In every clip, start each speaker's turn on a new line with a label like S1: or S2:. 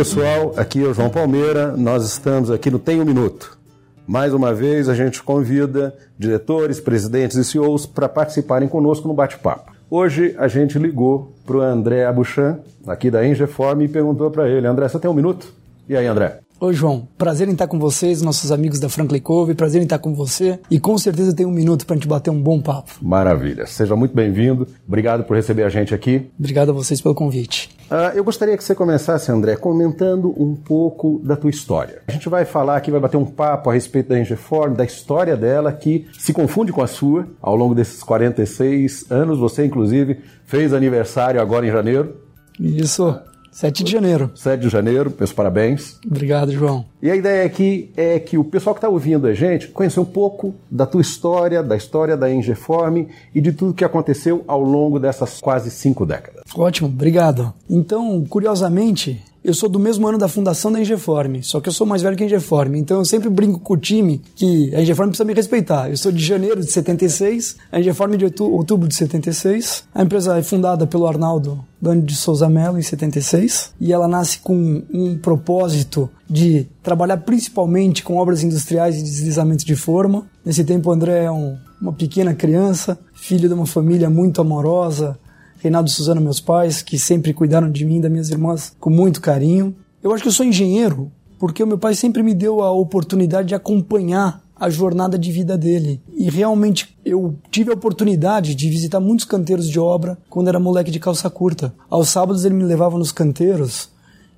S1: Pessoal, aqui é o João Palmeira, nós estamos aqui no Tem um Minuto. Mais uma vez a gente convida diretores, presidentes e CEOs para participarem conosco no bate-papo. Hoje a gente ligou para o André Abuchan, aqui da Engeform, e perguntou para ele, André, você tem um minuto? E aí, André?
S2: Oi, João. Prazer em estar com vocês, nossos amigos da Franklin Cove. Prazer em estar com você. E com certeza tem um minuto para a gente bater um bom papo.
S1: Maravilha. Seja muito bem-vindo. Obrigado por receber a gente aqui.
S2: Obrigado a vocês pelo convite.
S1: Uh, eu gostaria que você começasse, André, comentando um pouco da tua história. A gente vai falar aqui, vai bater um papo a respeito da Engeform, da história dela, que se confunde com a sua ao longo desses 46 anos. Você, inclusive, fez aniversário agora em janeiro.
S2: Isso. 7 de janeiro.
S1: 7 de janeiro, meus parabéns.
S2: Obrigado, João.
S1: E a ideia aqui é que o pessoal que está ouvindo a gente conheça um pouco da tua história, da história da Engeform e de tudo que aconteceu ao longo dessas quase cinco décadas.
S2: Ótimo, obrigado. Então, curiosamente, eu sou do mesmo ano da fundação da Engeform, só que eu sou mais velho que a Engeform. Então eu sempre brinco com o time que a Engeform precisa me respeitar. Eu sou de janeiro de 76, a Engeform de outubro de 76. A empresa é fundada pelo Arnaldo Dani de Souza Mello em 76 e ela nasce com um propósito de trabalhar principalmente com obras industriais e deslizamento de forma. Nesse tempo o André é um, uma pequena criança, filho de uma família muito amorosa, Reinaldo e Suzana, meus pais, que sempre cuidaram de mim e das minhas irmãs com muito carinho. Eu acho que eu sou engenheiro porque o meu pai sempre me deu a oportunidade de acompanhar a jornada de vida dele. E realmente eu tive a oportunidade de visitar muitos canteiros de obra quando era moleque de calça curta. Aos sábados ele me levava nos canteiros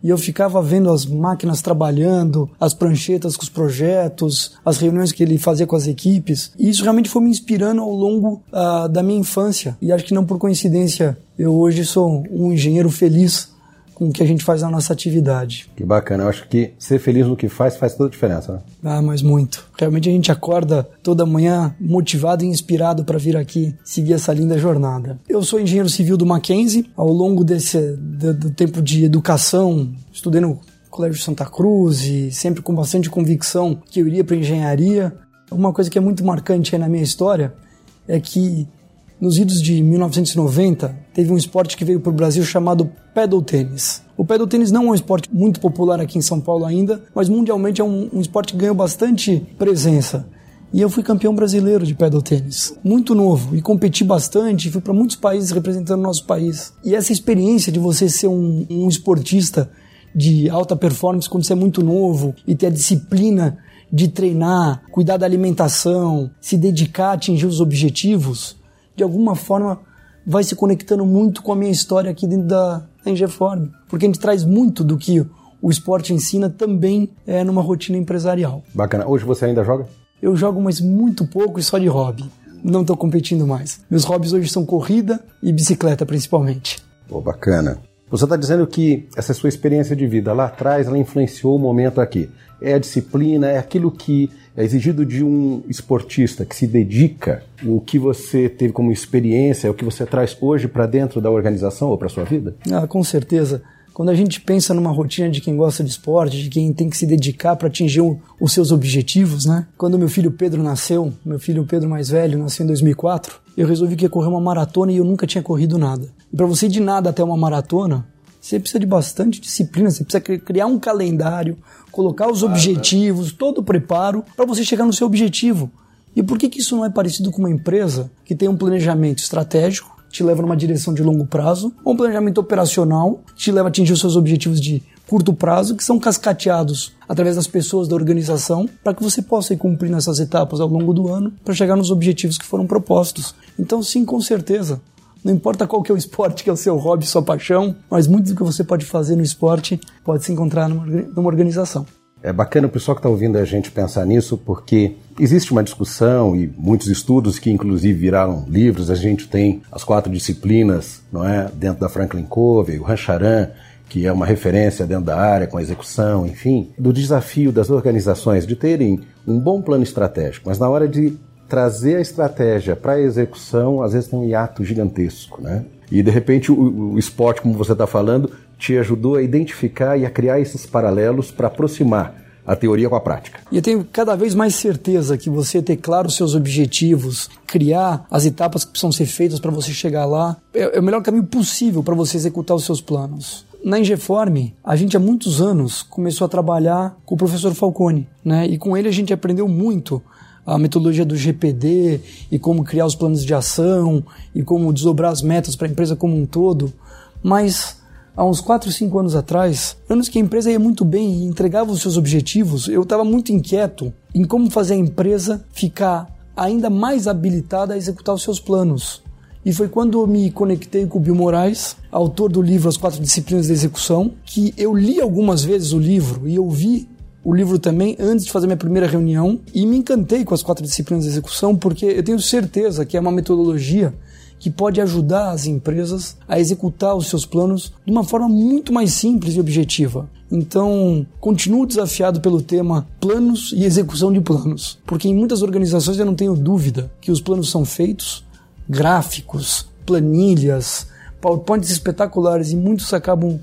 S2: e eu ficava vendo as máquinas trabalhando, as pranchetas com os projetos, as reuniões que ele fazia com as equipes. E isso realmente foi me inspirando ao longo uh, da minha infância. E acho que não por coincidência, eu hoje sou um engenheiro feliz com o que a gente faz na nossa atividade.
S1: Que bacana, eu acho que ser feliz no que faz faz toda a diferença, né?
S2: Ah, mas muito. Realmente a gente acorda toda manhã motivado e inspirado para vir aqui seguir essa linda jornada. Eu sou engenheiro civil do Mackenzie, ao longo desse do, do tempo de educação, estudei no Colégio Santa Cruz e sempre com bastante convicção que eu iria para engenharia. Uma coisa que é muito marcante aí na minha história é que nos idos de 1990, teve um esporte que veio para o Brasil chamado pedal tênis. O pedal tênis não é um esporte muito popular aqui em São Paulo ainda, mas mundialmente é um, um esporte que ganhou bastante presença. E eu fui campeão brasileiro de pedal tênis, muito novo, e competi bastante, fui para muitos países representando o nosso país. E essa experiência de você ser um, um esportista de alta performance quando você é muito novo e ter a disciplina de treinar, cuidar da alimentação, se dedicar a atingir os objetivos, de alguma forma vai se conectando muito com a minha história aqui dentro da, Engeform, porque a gente traz muito do que o esporte ensina também é numa rotina empresarial.
S1: Bacana. Hoje você ainda joga?
S2: Eu jogo, mas muito pouco e só de hobby. Não estou competindo mais. Meus hobbies hoje são corrida e bicicleta, principalmente.
S1: Pô, bacana. Você está dizendo que essa sua experiência de vida lá atrás, ela influenciou o momento aqui. É a disciplina, é aquilo que é exigido de um esportista que se dedica, o que você teve como experiência, o que você traz hoje para dentro da organização ou para sua vida?
S2: Ah, com certeza. Quando a gente pensa numa rotina de quem gosta de esporte, de quem tem que se dedicar para atingir o, os seus objetivos, né? Quando meu filho Pedro nasceu, meu filho Pedro mais velho nasceu em 2004, eu resolvi que ia correr uma maratona e eu nunca tinha corrido nada. E para você ir de nada até uma maratona, você precisa de bastante disciplina, você precisa criar um calendário, colocar os objetivos, todo o preparo para você chegar no seu objetivo. E por que, que isso não é parecido com uma empresa que tem um planejamento estratégico, te leva numa direção de longo prazo, ou um planejamento operacional, que te leva a atingir os seus objetivos de curto prazo, que são cascateados através das pessoas da organização, para que você possa ir cumprindo essas etapas ao longo do ano para chegar nos objetivos que foram propostos. Então, sim, com certeza, não importa qual que é o esporte que é o seu hobby, sua paixão, mas muito do que você pode fazer no esporte pode se encontrar numa, numa organização.
S1: É bacana o pessoal que está ouvindo a gente pensar nisso, porque existe uma discussão e muitos estudos que inclusive viraram livros. A gente tem as quatro disciplinas, não é, dentro da Franklin Covey, o Rancharan, que é uma referência dentro da área com a execução, enfim, do desafio das organizações de terem um bom plano estratégico, mas na hora de trazer a estratégia para a execução, às vezes tem um hiato gigantesco, né? E de repente o, o esporte, como você está falando, te ajudou a identificar e a criar esses paralelos para aproximar a teoria com a prática.
S2: E eu tenho cada vez mais certeza que você ter claro os seus objetivos, criar as etapas que precisam ser feitas para você chegar lá, é, é o melhor caminho possível para você executar os seus planos. Na Ingeform, a gente há muitos anos começou a trabalhar com o professor Falcone, né? E com ele a gente aprendeu muito a metodologia do GPD e como criar os planos de ação e como desdobrar as metas para a empresa como um todo. Mas há uns 4, 5 anos atrás, anos que a empresa ia muito bem e entregava os seus objetivos, eu estava muito inquieto em como fazer a empresa ficar ainda mais habilitada a executar os seus planos. E foi quando eu me conectei com o Bill Moraes, autor do livro As Quatro Disciplinas de Execução, que eu li algumas vezes o livro e eu vi o livro também antes de fazer minha primeira reunião e me encantei com as quatro disciplinas de execução porque eu tenho certeza que é uma metodologia que pode ajudar as empresas a executar os seus planos de uma forma muito mais simples e objetiva. Então, continuo desafiado pelo tema planos e execução de planos, porque em muitas organizações eu não tenho dúvida que os planos são feitos, gráficos, planilhas, PowerPoints espetaculares e muitos acabam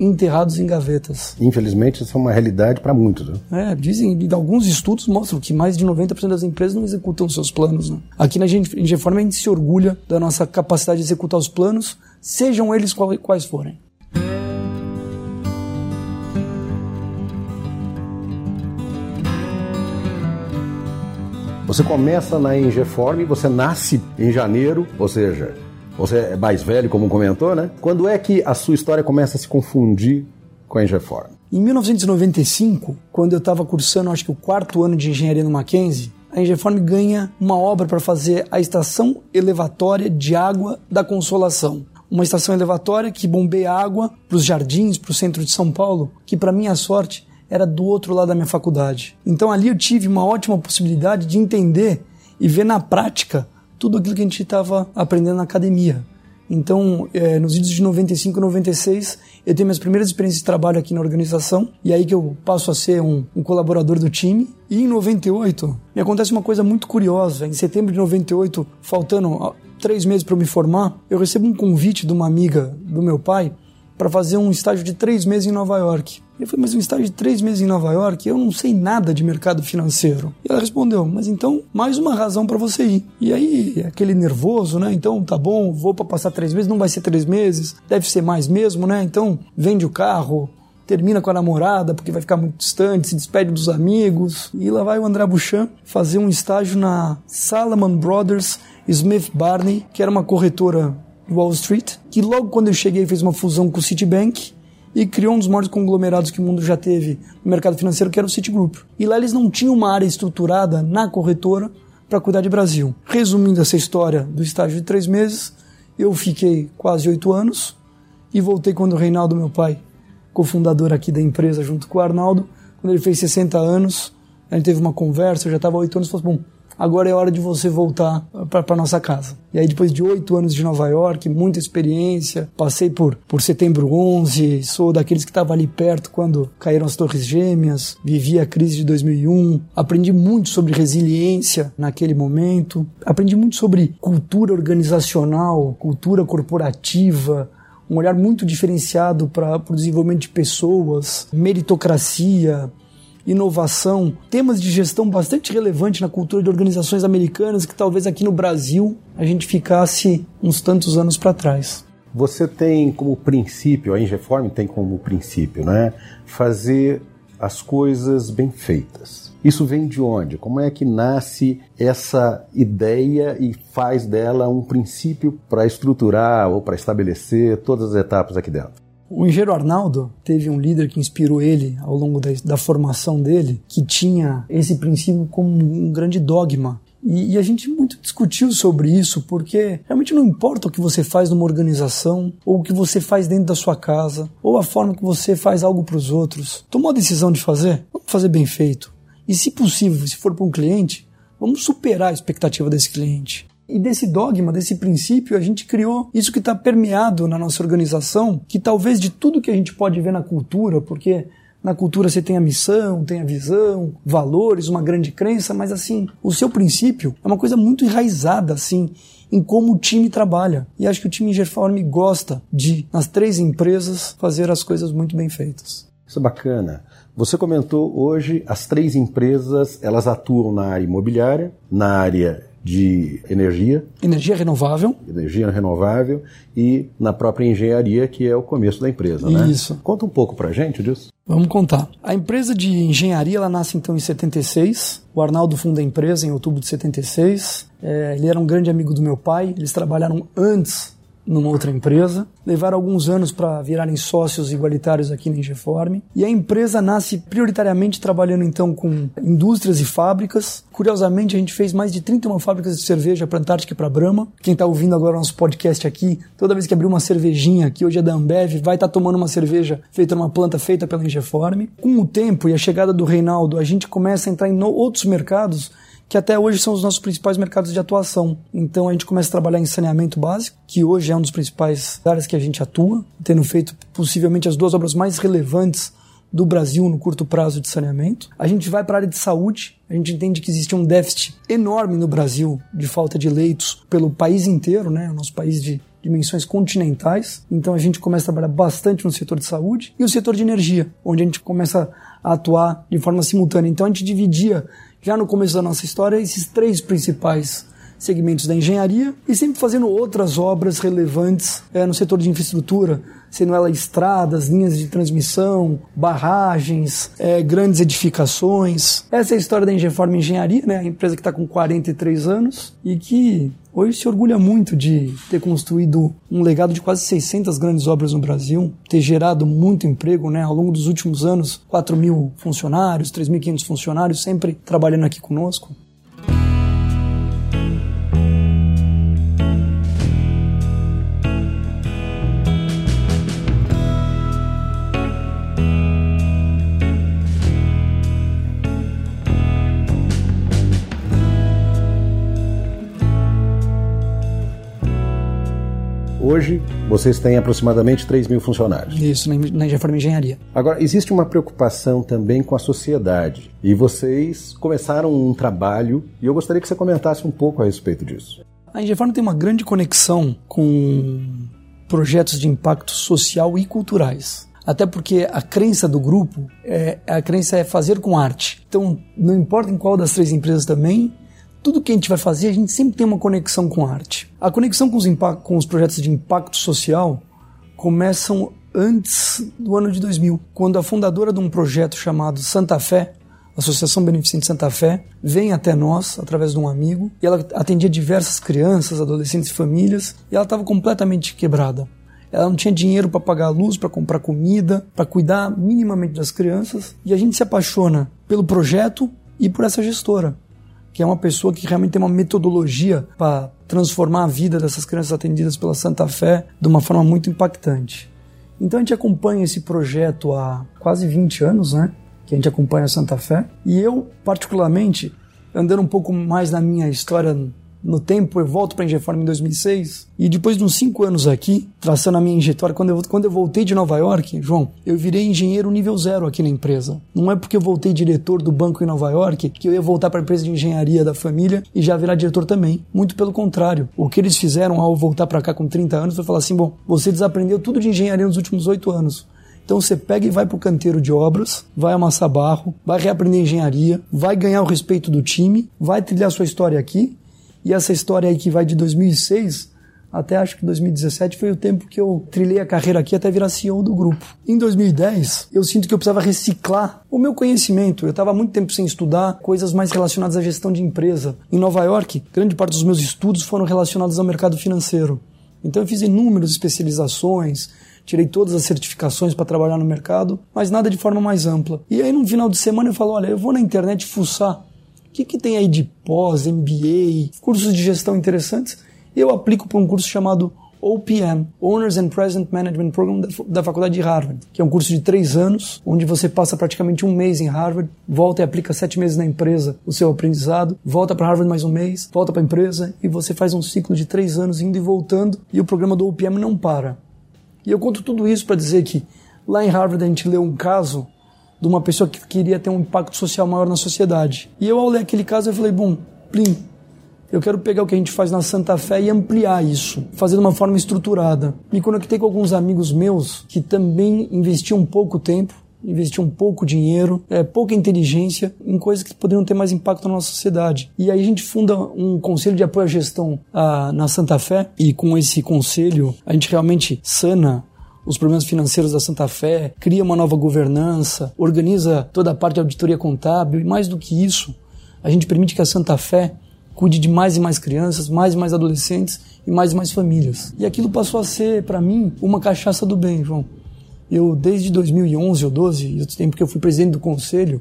S2: enterrados em gavetas.
S1: Infelizmente, isso é uma realidade para muitos.
S2: Né? É, dizem, alguns estudos mostram que mais de 90% das empresas não executam seus planos. Né? Aqui na Ingeform a gente se orgulha da nossa capacidade de executar os planos, sejam eles quais forem.
S1: Você começa na Ingeform, você nasce em janeiro, ou seja, você é mais velho, como comentou, né? Quando é que a sua história começa a se confundir com a Ingeform?
S2: Em 1995, quando eu estava cursando, acho que o quarto ano de engenharia no Mackenzie, a Ingeform ganha uma obra para fazer a estação elevatória de água da Consolação. Uma estação elevatória que bombeia água para os jardins, para o centro de São Paulo, que para minha sorte era do outro lado da minha faculdade. Então ali eu tive uma ótima possibilidade de entender e ver na prática tudo aquilo que a gente estava aprendendo na academia. Então, é, nos vídeos de 95 e 96, eu tenho minhas primeiras experiências de trabalho aqui na organização, e aí que eu passo a ser um, um, colaborador do time. E em 98, me acontece uma coisa muito curiosa. Em setembro de 98, faltando três meses para eu me formar, eu recebo um convite de uma amiga do meu pai para fazer um estágio de três meses em Nova York. Eu falei, mas um estágio de três meses em Nova York, eu não sei nada de mercado financeiro. E ela respondeu, mas então, mais uma razão para você ir. E aí, aquele nervoso, né? Então, tá bom, vou para passar três meses, não vai ser três meses, deve ser mais mesmo, né? Então, vende o carro, termina com a namorada porque vai ficar muito distante, se despede dos amigos. E lá vai o André Bouchan fazer um estágio na Salomon Brothers Smith Barney, que era uma corretora Wall Street, que logo quando eu cheguei fez uma fusão com o Citibank e criou um dos maiores conglomerados que o mundo já teve no mercado financeiro, que era o Citigroup. E lá eles não tinham uma área estruturada na corretora para cuidar de Brasil. Resumindo essa história do estágio de três meses, eu fiquei quase oito anos e voltei quando o Reinaldo, meu pai, cofundador aqui da empresa, junto com o Arnaldo, quando ele fez 60 anos, a gente teve uma conversa, eu já estava oito anos, falou, bom, agora é hora de você voltar para nossa casa. E aí, depois de oito anos de Nova York, muita experiência, passei por, por setembro 11, sou daqueles que estava ali perto quando caíram as Torres Gêmeas, vivi a crise de 2001, aprendi muito sobre resiliência naquele momento, aprendi muito sobre cultura organizacional, cultura corporativa, um olhar muito diferenciado para o desenvolvimento de pessoas, meritocracia, inovação, temas de gestão bastante relevantes na cultura de organizações americanas que talvez aqui no Brasil a gente ficasse uns tantos anos para trás.
S1: Você tem como princípio, a Ingeform tem como princípio, né, fazer as coisas bem feitas. Isso vem de onde? Como é que nasce essa ideia e faz dela um princípio para estruturar ou para estabelecer todas as etapas aqui dentro?
S2: O engenheiro Arnaldo teve um líder que inspirou ele ao longo da, da formação dele, que tinha esse princípio como um grande dogma. E, e, a gente muito discutiu sobre isso, porque realmente não importa o que você faz numa organização, ou o que você faz dentro da sua casa, ou a forma que você faz algo para os outros. Tomou a decisão de fazer? Vamos fazer bem feito. E se possível, se for para um cliente, vamos superar a expectativa desse cliente. E desse dogma, desse princípio, a gente criou isso que está permeado na nossa organização, que talvez de tudo que a gente pode ver na cultura, porque na cultura você tem a missão, tem a visão, valores, uma grande crença, mas assim, o seu princípio é uma coisa muito enraizada, assim, em como o time trabalha. E acho que o time Ingerform gosta de, nas três empresas, fazer as coisas muito bem feitas.
S1: Isso é bacana. Você comentou hoje as três empresas, elas atuam na área imobiliária, na área de energia.
S2: Energia renovável.
S1: Energia renovável e na própria engenharia, que é o começo da empresa, né?
S2: Isso.
S1: Conta um pouco pra gente disso.
S2: Vamos contar. A empresa de engenharia ela nasce então em 76. O Arnaldo funda a empresa em outubro de 76. É, ele era um grande amigo do meu pai. Eles trabalharam antes numa outra empresa. Levaram alguns anos para virarem sócios igualitários aqui na Ingeform. E a empresa nasce prioritariamente trabalhando então com indústrias e fábricas. Curiosamente, a gente fez mais de 31 fábricas de cerveja para Antártica e para Brahma. Quem está ouvindo agora nosso podcast aqui, toda vez que abrir uma cervejinha, que hoje é da Ambev, vai estar tá tomando uma cerveja feita numa planta feita pela Ingeform. Com o tempo e a chegada do Reinaldo, a gente começa a entrar em outros mercados que até hoje são os nossos principais mercados de atuação. Então a gente começa a trabalhar em saneamento básico, que hoje é um dos principais áreas que a gente atua, tendo feito possivelmente as duas obras mais relevantes do Brasil no curto prazo de saneamento. A gente vai para a área de saúde, a gente entende que existe um déficit enorme no Brasil de falta de leitos pelo país inteiro, né? O nosso país de dimensões continentais. Então a gente começa a trabalhar bastante no setor de saúde e o setor de energia, onde a gente começa a atuar de forma simultânea. Então a gente dividia já no começo da nossa história, esses três principais segmentos da engenharia e sempre fazendo outras obras relevantes é, no setor de infraestrutura, sendo ela estradas, linhas de transmissão, barragens, é, grandes edificações. Essa é a história da Engeform Engenharia, né? a empresa que está com 43 anos e que hoje se orgulha muito de ter construído um legado de quase 600 grandes obras no Brasil, ter gerado muito emprego né? ao longo dos últimos anos, 4 mil funcionários, 3.500 funcionários, sempre trabalhando aqui conosco.
S1: Hoje, vocês têm aproximadamente 3 mil funcionários.
S2: Isso, na Reforma Engenharia.
S1: Agora, existe uma preocupação também com a sociedade. E vocês começaram um trabalho, e eu gostaria que você comentasse um pouco a respeito disso.
S2: A Engefarm tem uma grande conexão com projetos de impacto social e culturais. Até porque a crença do grupo, é, a crença é fazer com arte. Então, não importa em qual das três empresas também, tudo que a gente vai fazer, a gente sempre tem uma conexão com a arte. A conexão com os, com os projetos de impacto social começam antes do ano de 2000, quando a fundadora de um projeto chamado Santa Fé, Associação Beneficente Santa Fé, vem até nós através de um amigo e ela atendia diversas crianças, adolescentes e famílias e ela estava completamente quebrada. Ela não tinha dinheiro para pagar a luz, para comprar comida, para cuidar minimamente das crianças e a gente se apaixona pelo projeto e por essa gestora que é uma pessoa que realmente tem uma metodologia para transformar a vida dessas crianças atendidas pela Santa Fé de uma forma muito impactante. Então a gente acompanha esse projeto há quase 20 anos, né? Que a gente acompanha a Santa Fé. E eu, particularmente, andando um pouco mais na minha história no tempo, eu volto para a Ingeform em 2006 e depois de uns cinco anos aqui, traçando a minha injetória, quando eu, quando eu voltei de Nova York, João, eu virei engenheiro nível zero aqui na empresa. Não é porque eu voltei diretor do banco em Nova York que eu ia voltar para a empresa de engenharia da família e já virar diretor também. Muito pelo contrário. O que eles fizeram ao voltar para cá com 30 anos foi falar assim: bom, você desaprendeu tudo de engenharia nos últimos oito anos. Então você pega e vai para o canteiro de obras, vai amassar barro, vai reaprender engenharia, vai ganhar o respeito do time, vai trilhar sua história aqui e essa história aí que vai de 2006 até acho que 2017 foi o tempo que eu trilhei a carreira aqui até virar CEO do grupo. Em 2010, eu sinto que eu precisava reciclar o meu conhecimento. Eu estava muito tempo sem estudar coisas mais relacionadas à gestão de empresa. Em Nova York, grande parte dos meus estudos foram relacionados ao mercado financeiro. Então eu fiz inúmeras especializações, tirei todas as certificações para trabalhar no mercado, mas nada de forma mais ampla. E aí no final de semana eu falo, olha, eu vou na internet fuçar o que, que tem aí de pós, MBA, cursos de gestão interessantes? Eu aplico para um curso chamado OPM, Owners and Present Management Program da, da Faculdade de Harvard, que é um curso de três anos, onde você passa praticamente um mês em Harvard, volta e aplica sete meses na empresa o seu aprendizado, volta para Harvard mais um mês, volta para a empresa e você faz um ciclo de três anos indo e voltando e o programa do OPM não para. E eu conto tudo isso para dizer que lá em Harvard a gente leu um caso de uma pessoa que queria ter um impacto social maior na sociedade. E eu, ao ler aquele caso, eu falei, bom, plim, eu quero pegar o que a gente faz na Santa Fé e ampliar isso, fazer de uma forma estruturada. Me conectei com alguns amigos meus que também investiam pouco tempo, investiam pouco dinheiro, é, pouca inteligência em coisas que poderiam ter mais impacto na nossa sociedade. E aí a gente funda um conselho de apoio à gestão a, na Santa Fé e com esse conselho a gente realmente sana os problemas financeiros da Santa Fé, cria uma nova governança, organiza toda a parte de auditoria contábil e mais do que isso, a gente permite que a Santa Fé cuide de mais e mais crianças, mais e mais adolescentes e mais e mais famílias. E aquilo passou a ser, para mim, uma cachaça do bem, João. Eu, desde 2011 ou 12, o tempo que eu fui presidente do conselho,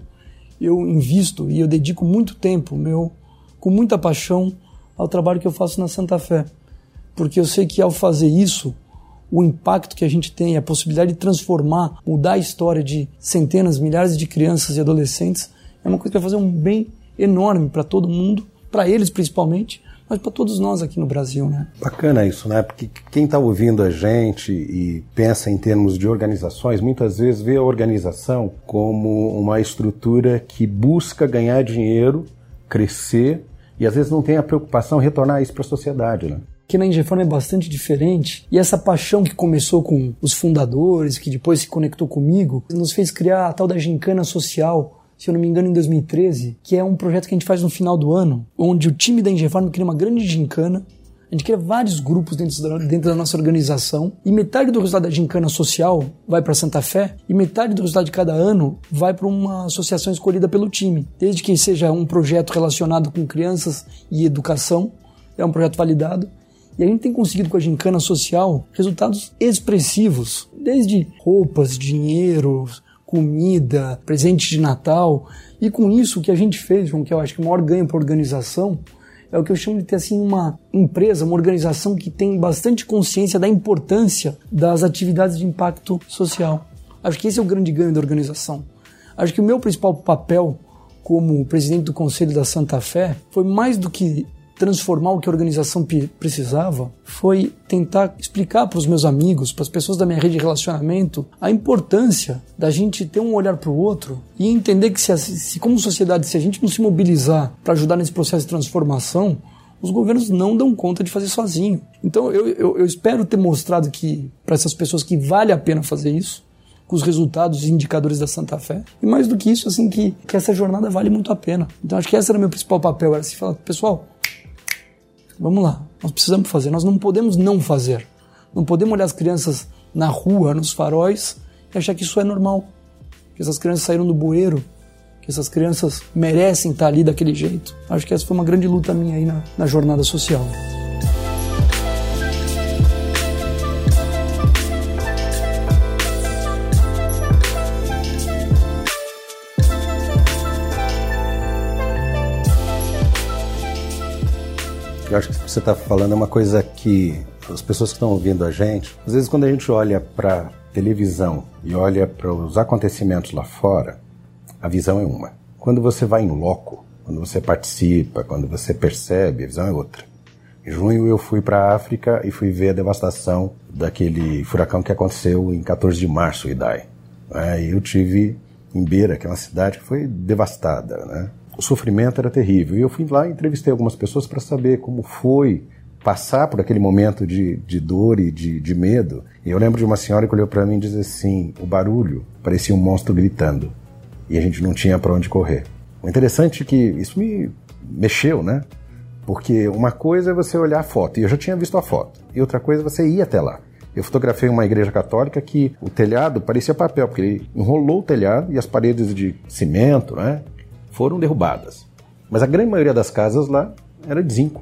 S2: eu invisto e eu dedico muito tempo meu, com muita paixão, ao trabalho que eu faço na Santa Fé. Porque eu sei que ao fazer isso, o impacto que a gente tem, a possibilidade de transformar, mudar a história de centenas, milhares de crianças e adolescentes, é uma coisa que vai fazer um bem enorme para todo mundo para eles principalmente, mas para todos nós aqui no Brasil, né?
S1: Bacana isso, né? Porque quem está ouvindo a gente e pensa em termos de organizações, muitas vezes vê a organização como uma estrutura que busca ganhar dinheiro, crescer e às vezes não tem a preocupação em retornar isso para a sociedade, né?
S2: Que na Ingeform é bastante diferente. E essa paixão que começou com os fundadores, que depois se conectou comigo, nos fez criar a tal da gincana social, se eu não me engano, em 2013, que é um projeto que a gente faz no final do ano, onde o time da Ingefarm cria uma grande gincana a gente cria vários grupos dentro da, dentro da, nossa organização e metade do resultado da gincana social vai para Santa Fé e metade do resultado de cada ano vai para uma associação escolhida pelo time. Desde que seja um projeto relacionado com crianças e educação, é um projeto validado. E a gente tem conseguido com a gincana social resultados expressivos, desde roupas, dinheiro, comida, presente de Natal. E com isso, o que a gente fez, com que eu acho que o maior ganho para a organização, é o que eu chamo de ter assim uma empresa, uma organização que tem bastante consciência da importância das atividades de impacto social. Acho que esse é o grande ganho da organização. Acho que o meu principal papel como presidente do Conselho da Santa Fé foi mais do que transformar o que a organização precisava foi tentar explicar para os meus amigos, para as pessoas da minha rede de relacionamento, a importância da gente ter um olhar para o outro e entender que, se, se, como sociedade, se a gente não se mobilizar para ajudar nesse processo de transformação, os governos não dão conta de fazer sozinho. Então eu, eu, eu espero ter mostrado que para essas pessoas que vale a pena fazer isso, com os resultados e indicadores da Santa Fé. E mais do que isso, assim, que, que essa jornada vale muito a pena. Então acho que esse era o meu principal papel, era assim, falar, pessoal, Vamos lá, nós precisamos fazer, nós não podemos não fazer. Não podemos olhar as crianças na rua, nos faróis, e achar que isso é normal. Que essas crianças saíram do bueiro, que essas crianças merecem estar ali daquele jeito. Acho que essa foi uma grande luta minha aí na, na jornada social.
S1: Eu acho que você está falando é uma coisa que as pessoas que estão ouvindo a gente, às vezes quando a gente olha para televisão e olha para os acontecimentos lá fora, a visão é uma. Quando você vai em loco, quando você participa, quando você percebe, a visão é outra. Em junho eu fui para a África e fui ver a devastação daquele furacão que aconteceu em 14 de março, Idai. É, eu tive em Beira, que é uma cidade que foi devastada, né? O sofrimento era terrível. E eu fui lá e entrevistei algumas pessoas para saber como foi passar por aquele momento de, de dor e de, de medo. E eu lembro de uma senhora que olhou para mim e disse assim: o barulho parecia um monstro gritando e a gente não tinha para onde correr. O interessante é que isso me mexeu, né? Porque uma coisa é você olhar a foto, e eu já tinha visto a foto, e outra coisa é você ir até lá. Eu fotografei uma igreja católica que o telhado parecia papel, porque ele enrolou o telhado e as paredes de cimento, né? Foram derrubadas. Mas a grande maioria das casas lá era de zinco.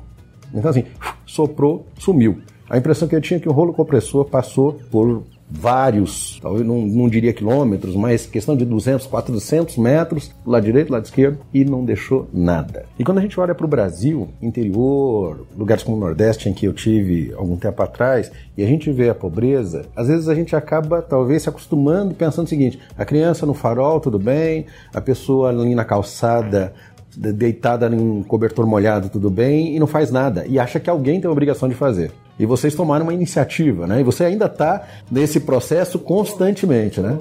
S1: Então, assim, soprou, sumiu. A impressão que eu tinha é que o rolo compressor passou por vários, talvez não, não diria quilômetros, mas questão de 200, 400 metros, do lado direito, do lado esquerdo, e não deixou nada. E quando a gente olha para o Brasil, interior, lugares como o Nordeste, em que eu tive algum tempo atrás, e a gente vê a pobreza, às vezes a gente acaba talvez se acostumando pensando o seguinte: a criança no farol, tudo bem, a pessoa ali na calçada deitada em cobertor molhado, tudo bem, e não faz nada. E acha que alguém tem a obrigação de fazer. E vocês tomaram uma iniciativa, né? E você ainda está nesse processo constantemente, né?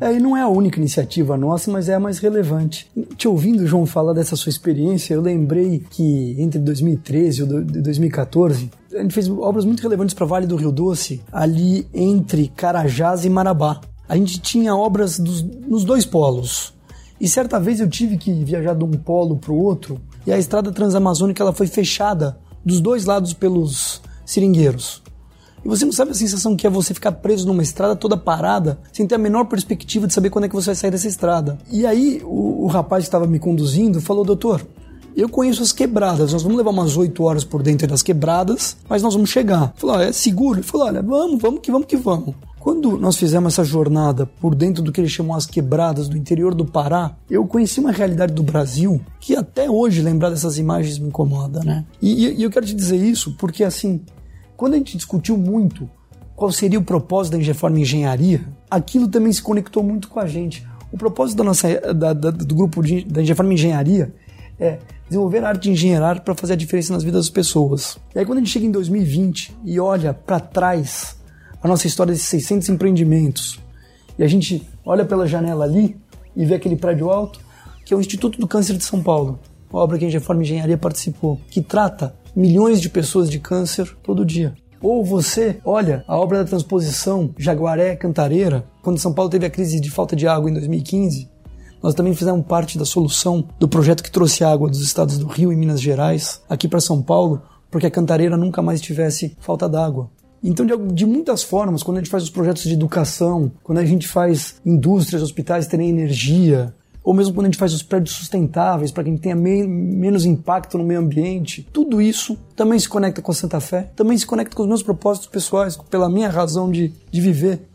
S2: É, e não é a única iniciativa nossa, mas é a mais relevante. Te ouvindo, João, falar dessa sua experiência, eu lembrei que entre 2013 e 2014, a gente fez obras muito relevantes para Vale do Rio Doce, ali entre Carajás e Marabá. A gente tinha obras dos, nos dois polos. E certa vez eu tive que viajar de um polo para o outro, e a estrada transamazônica ela foi fechada dos dois lados pelos seringueiros. E você não sabe a sensação que é você ficar preso numa estrada toda parada, sem ter a menor perspectiva de saber quando é que você vai sair dessa estrada. E aí o, o rapaz que estava me conduzindo falou, doutor, eu conheço as quebradas, nós vamos levar umas 8 horas por dentro das quebradas, mas nós vamos chegar. Falou, ah, é seguro? Ele falou, olha, vamos, vamos que vamos que vamos. Quando nós fizemos essa jornada por dentro do que ele chamou as quebradas do interior do Pará, eu conheci uma realidade do Brasil que até hoje lembrar dessas imagens me incomoda, né? E, e eu quero te dizer isso porque, assim, quando a gente discutiu muito qual seria o propósito da Ingeforma Engenharia, aquilo também se conectou muito com a gente. O propósito da nossa, da, da, do grupo de, da Ingeforma Engenharia é desenvolver a arte de engenheirar para fazer a diferença nas vidas das pessoas. E aí quando a gente chega em 2020 e olha para trás a nossa história de 600 empreendimentos e a gente olha pela janela ali e vê aquele prédio alto, que é o Instituto do Câncer de São Paulo, obra que a Ingeforma Engenharia participou, que trata milhões de pessoas de câncer todo dia. Ou você olha a obra da transposição Jaguaré Cantareira, quando São Paulo teve a crise de falta de água em 2015, nós também fizemos parte da solução do projeto que trouxe água dos estados do Rio e Minas Gerais aqui para São Paulo, porque a Cantareira nunca mais tivesse falta d'água. Então, de, de, muitas formas, quando a gente faz os projetos de educação, quando a gente faz indústrias, hospitais terem energia, ou mesmo quando a gente faz os prédios sustentáveis para que a gente tenha me menos impacto no meio ambiente, tudo isso também se conecta com a Santa Fé, também se conecta com os meus propósitos pessoais, pela minha razão de, de viver.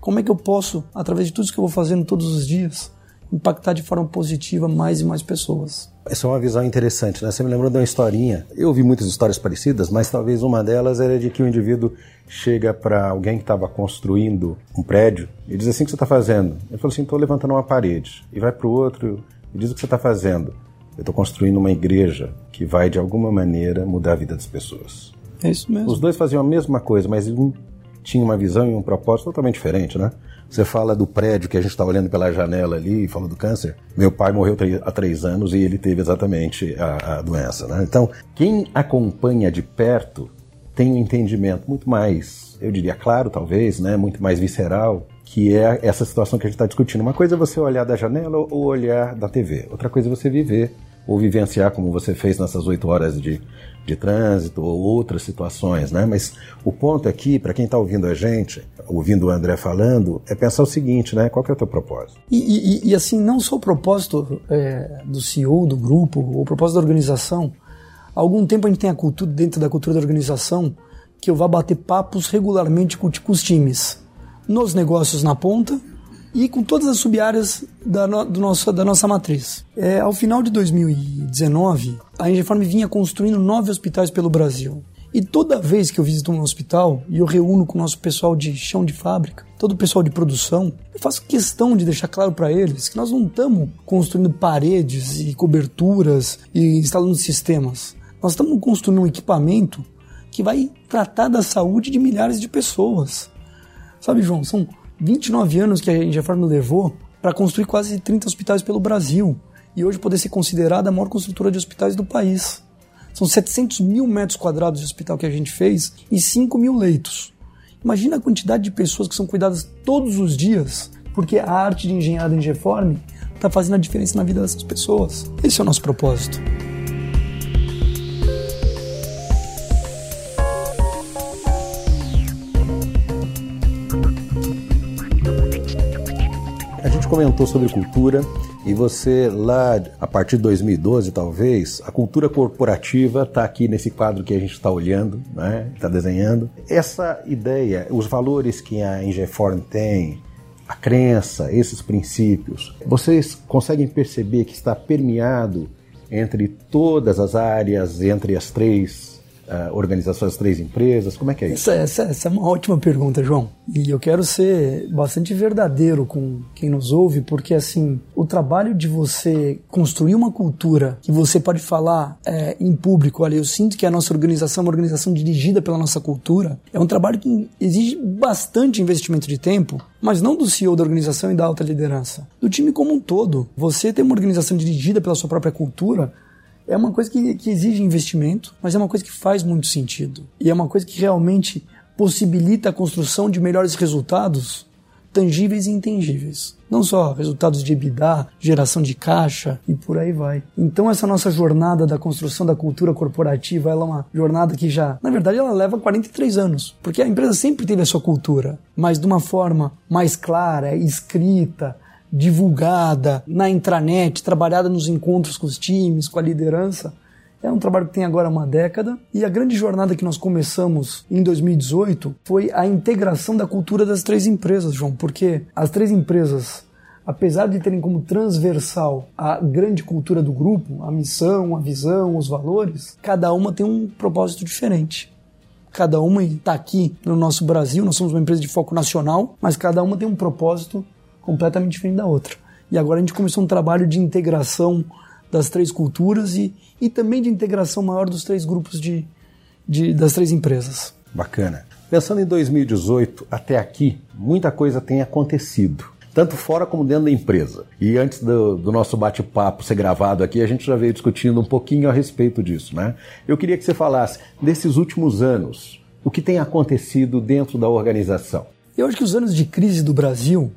S2: Como é que eu posso, através de tudo isso que eu vou fazendo todos os dias, impactar de forma positiva mais e mais pessoas?
S1: Essa é uma visão interessante, né? Você me lembrou de uma historinha. Eu ouvi muitas histórias parecidas, mas talvez uma delas era de que o indivíduo chega para alguém que estava construindo um prédio e diz assim: O que você está fazendo? Ele falou assim: Estou levantando uma parede. E vai para o outro e diz: O que você está fazendo? Eu estou construindo uma igreja que vai, de alguma maneira, mudar a vida das pessoas.
S2: É isso mesmo.
S1: Os dois faziam a mesma coisa, mas um tinha uma visão e um propósito totalmente diferente, né? Você fala do prédio que a gente está olhando pela janela ali, fala do câncer. Meu pai morreu há três anos e ele teve exatamente a, a doença, né? Então, quem acompanha de perto tem um entendimento muito mais, eu diria claro, talvez, né? Muito mais visceral que é essa situação que a gente está discutindo. Uma coisa é você olhar da janela ou olhar da TV. Outra coisa é você viver ou vivenciar como você fez nessas oito horas de, de trânsito ou outras situações, né? Mas o ponto aqui, para quem está ouvindo a gente, ouvindo o André falando, é pensar o seguinte, né? Qual que é o teu propósito?
S2: E, e, e assim, não só o propósito é, do CEO do grupo, o propósito da organização. Há algum tempo a gente tem a cultura, dentro da cultura da organização, que eu vá bater papos regularmente com, com os times. Nos negócios na ponta, e com todas as sub-áreas da, no, da nossa matriz. É, ao final de 2019, a Engefarm vinha construindo nove hospitais pelo Brasil. E toda vez que eu visito um hospital e eu reúno com o nosso pessoal de chão de fábrica, todo o pessoal de produção, eu faço questão de deixar claro para eles que nós não estamos construindo paredes e coberturas e instalando sistemas. Nós estamos construindo um equipamento que vai tratar da saúde de milhares de pessoas. Sabe, João, são 29 anos que a Ingefarm levou para construir quase 30 hospitais pelo Brasil e hoje poder ser considerada a maior construtora de hospitais do país. São 700 mil metros quadrados de hospital que a gente fez e 5 mil leitos. Imagina a quantidade de pessoas que são cuidadas todos os dias, porque a arte de engenharia da Ingeform está fazendo a diferença na vida dessas pessoas. Esse é o nosso propósito.
S1: Comentou sobre cultura E você lá, a partir de 2012 talvez, a cultura corporativa está aqui nesse quadro que a gente está olhando, né? está desenhando. Essa ideia, os valores que a Ingeform tem, a crença, esses princípios, vocês conseguem perceber que está permeado entre todas as áreas, entre as três uh, organizações, três empresas? Como é que é isso?
S2: Essa, essa, essa, é uma ótima pergunta, João. E eu quero ser bastante verdadeiro com quem nos ouve, porque assim, o trabalho de você construir uma cultura que você pode falar é, em público, olha, eu sinto que a nossa organização é uma organização dirigida pela nossa cultura, é um trabalho que exige bastante investimento de tempo, mas não do CEO da organização e da alta liderança, do time como um todo. Você ter uma organização dirigida pela sua própria cultura é uma coisa que, que exige investimento, mas é uma coisa que faz muito sentido. E é uma coisa que realmente possibilita a construção de melhores resultados tangíveis e intangíveis. Não só resultados de EBITDA, geração de caixa e por aí vai. Então essa nossa jornada da construção da cultura corporativa, ela é uma jornada que já, na verdade, ela leva 43 anos, porque a empresa sempre teve a sua cultura, mas de uma forma mais clara, escrita, divulgada na intranet, trabalhada nos encontros com os times, com a liderança. É um trabalho que tem agora uma década. E a grande jornada que nós começamos em 2018 foi a integração da cultura das três empresas, João, porque as três empresas, apesar de terem como transversal a grande cultura do grupo, a missão, a visão, os valores, cada uma tem um propósito diferente. Cada uma está aqui no nosso Brasil, nós somos uma empresa de foco nacional, mas cada uma tem um propósito completamente diferente da outra. E agora a gente começou um trabalho de integração das três culturas e, e também de integração maior dos três grupos de, de, das três empresas.
S1: Bacana. Pensando em 2018 até aqui, muita coisa tem acontecido. Tanto fora como dentro da empresa. E antes do, do nosso bate-papo ser gravado aqui, a gente já veio discutindo um pouquinho a respeito disso, né? Eu queria que você falasse desses últimos anos, o que tem acontecido dentro da organização.
S2: Eu acho que os anos de crise do Brasil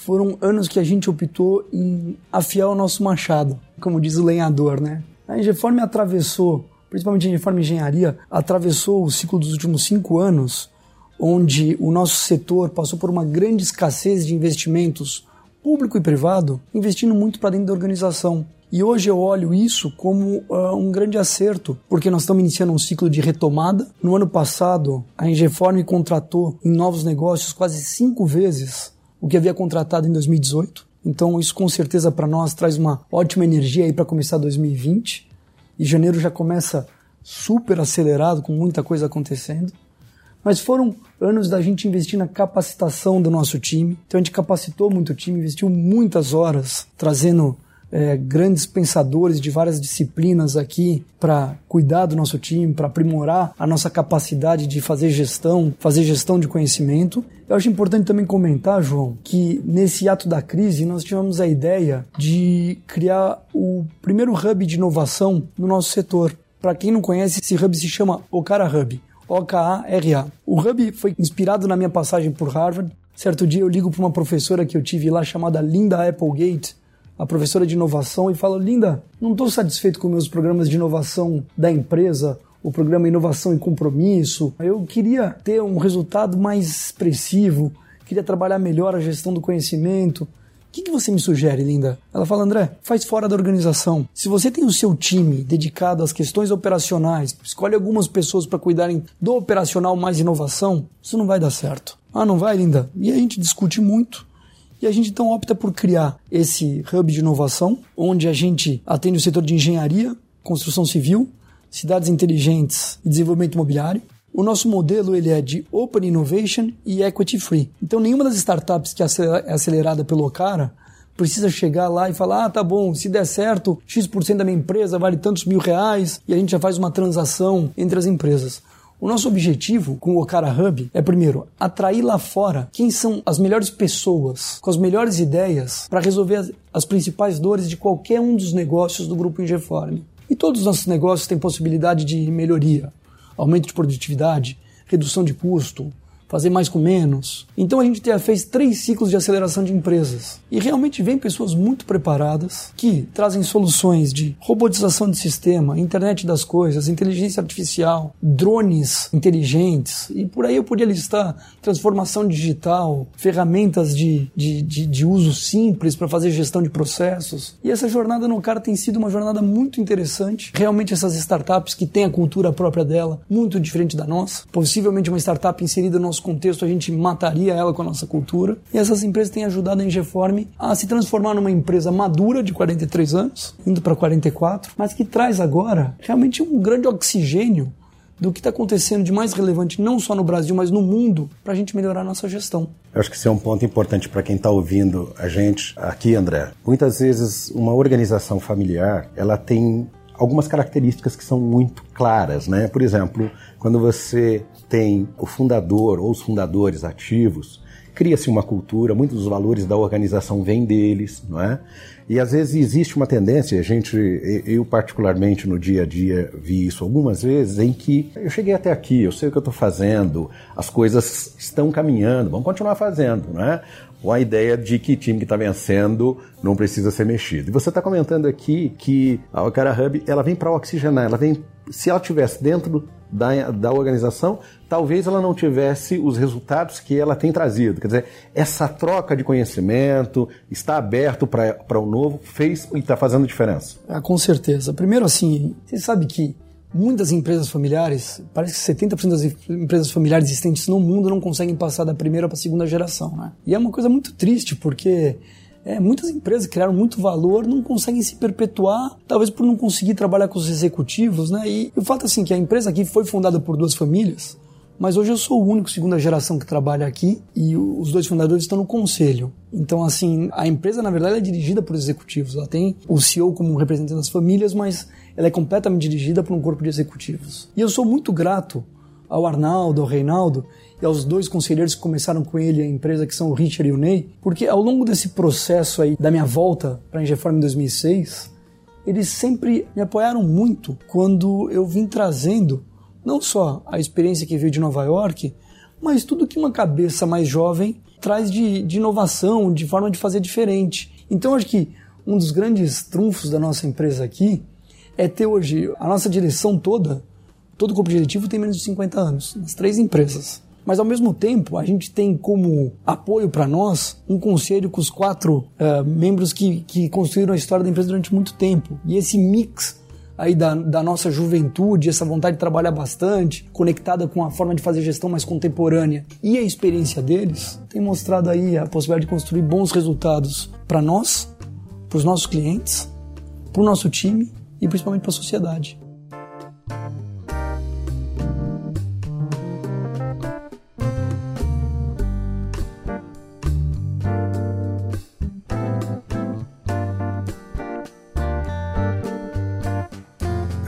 S2: foram anos que a gente optou em afiar o nosso machado, como diz o lenhador, né? A Engeform atravessou, principalmente a Engeform Engenharia, atravessou o ciclo dos últimos cinco anos, onde o nosso setor passou por uma grande escassez de investimentos público e privado, investindo muito para dentro da organização. E hoje eu olho isso como uh, um grande acerto, porque nós estamos iniciando um ciclo de retomada. No ano passado, a Engeform contratou em novos negócios quase cinco vezes o que havia contratado em 2018. Então, isso com certeza para nós traz uma ótima energia aí para começar 2020. E janeiro já começa super acelerado, com muita coisa acontecendo. Mas foram anos da gente investir na capacitação do nosso time. Então a gente capacitou muito o time, investiu muitas horas trazendo é, grandes pensadores de várias disciplinas aqui para cuidar do nosso time, para aprimorar a nossa capacidade de fazer gestão, fazer gestão de conhecimento. Eu acho importante também comentar, João, que nesse ato da crise nós tivemos a ideia de criar o primeiro hub de inovação no nosso setor. Para quem não conhece, esse hub se chama Okara Hub. O-K-A-R-A. O Hub foi inspirado na minha passagem por Harvard. Certo dia eu ligo para uma professora que eu tive lá chamada Linda Applegate, a professora de inovação, e fala: Linda, não estou satisfeito com meus programas de inovação da empresa, o programa Inovação e Compromisso. Eu queria ter um resultado mais expressivo, queria trabalhar melhor a gestão do conhecimento. O que, que, você me sugere, linda? Ela fala, André, faz fora da organização. Se você tem o seu time dedicado às questões operacionais, escolhe algumas pessoas para cuidarem do operacional mais inovação, isso não vai dar certo. Ah, não vai, linda? E a gente discute muito. E a gente então opta por criar esse hub de inovação, onde a gente atende o setor de engenharia, construção civil, cidades inteligentes e desenvolvimento imobiliário. O nosso modelo ele é de Open Innovation e Equity Free. Então nenhuma das startups que é acelerada pelo Ocara precisa chegar lá e falar: ah, tá bom, se der certo, X% da minha empresa vale tantos mil reais e a gente já faz uma transação entre as empresas. O nosso objetivo com o Okara Hub é, primeiro, atrair lá fora quem são as melhores pessoas, com as melhores ideias para resolver as, principais dores de qualquer um dos negócios do Grupo Ingeform. E todos os nossos negócios têm possibilidade de melhoria, aumento de produtividade, redução de custo, fazer mais com menos. Então a gente fez três ciclos de aceleração de empresas. E realmente vem pessoas muito preparadas que trazem soluções de robotização de sistema, internet das coisas, inteligência artificial, drones inteligentes, e por aí eu podia listar transformação digital, ferramentas de, de, de, de uso simples para fazer gestão de processos. E essa jornada no cara tem sido uma jornada muito interessante. Realmente essas startups que têm a cultura própria dela, muito diferente da nossa, possivelmente uma startup inserida no nosso nosso contexto, a gente mataria ela com a nossa cultura. E essas empresas têm ajudado a Ingeform a se transformar numa empresa madura de 43 anos, indo para 44, mas que traz agora realmente um grande oxigênio do que está acontecendo de mais relevante, não só no Brasil, mas no mundo, para a gente melhorar a nossa gestão.
S1: Eu acho que isso é um ponto importante para quem está ouvindo a gente aqui, André. Muitas vezes, uma organização familiar, ela tem algumas características que são muito claras, né? Por exemplo, quando você tem o fundador ou os fundadores ativos, cria-se uma cultura, muitos dos valores da organização vêm deles, não é? E às vezes existe uma tendência, a gente, eu particularmente no dia a dia vi isso algumas vezes, em que eu cheguei até aqui, eu sei o que eu estou fazendo, as coisas estão caminhando, vamos continuar fazendo, não é? Com a ideia de que time que está vencendo não precisa ser mexido. E você está comentando aqui que a Okara Hub ela vem para oxigenar, ela vem, se ela tivesse dentro da, da organização, talvez ela não tivesse os resultados que ela tem trazido. Quer dizer, essa troca de conhecimento, está aberto para o novo, fez e está fazendo diferença.
S2: Ah, com certeza. Primeiro, assim, você sabe que Muitas empresas familiares, parece que 70% das empresas familiares existentes no mundo não conseguem passar da primeira para a segunda geração. Né? E é uma coisa muito triste, porque é, muitas empresas criaram muito valor, não conseguem se perpetuar, talvez por não conseguir trabalhar com os executivos. Né? E o fato assim que a empresa aqui foi fundada por duas famílias, mas hoje eu sou o único segunda geração que trabalha aqui e os dois fundadores estão no conselho. Então, assim, a empresa, na verdade, é dirigida por executivos. Ela tem o CEO como representante das famílias, mas ela é completamente dirigida por um corpo de executivos. E eu sou muito grato ao Arnaldo, ao Reinaldo e aos dois conselheiros que começaram com ele a empresa, que são o Richard e o Ney, porque ao longo desse processo aí da minha volta para a Ingeform em 2006, eles sempre me apoiaram muito quando eu vim trazendo não só a experiência que veio de Nova York, mas tudo que uma cabeça mais jovem traz de, de inovação, de forma de fazer diferente. Então, acho que um dos grandes trunfos da nossa empresa aqui é ter hoje a nossa direção toda, todo o corpo diretivo tem menos de 50 anos, nas três empresas. Mas ao mesmo tempo, a gente tem como apoio para nós um conselho com os quatro uh, membros que, que construíram a história da empresa durante muito tempo. E esse mix aí da, da nossa juventude, essa vontade de trabalhar bastante, conectada com a forma de fazer gestão mais contemporânea e a experiência deles, tem mostrado aí a possibilidade de construir bons resultados para nós, para os nossos clientes, para o nosso time e principalmente para a sociedade.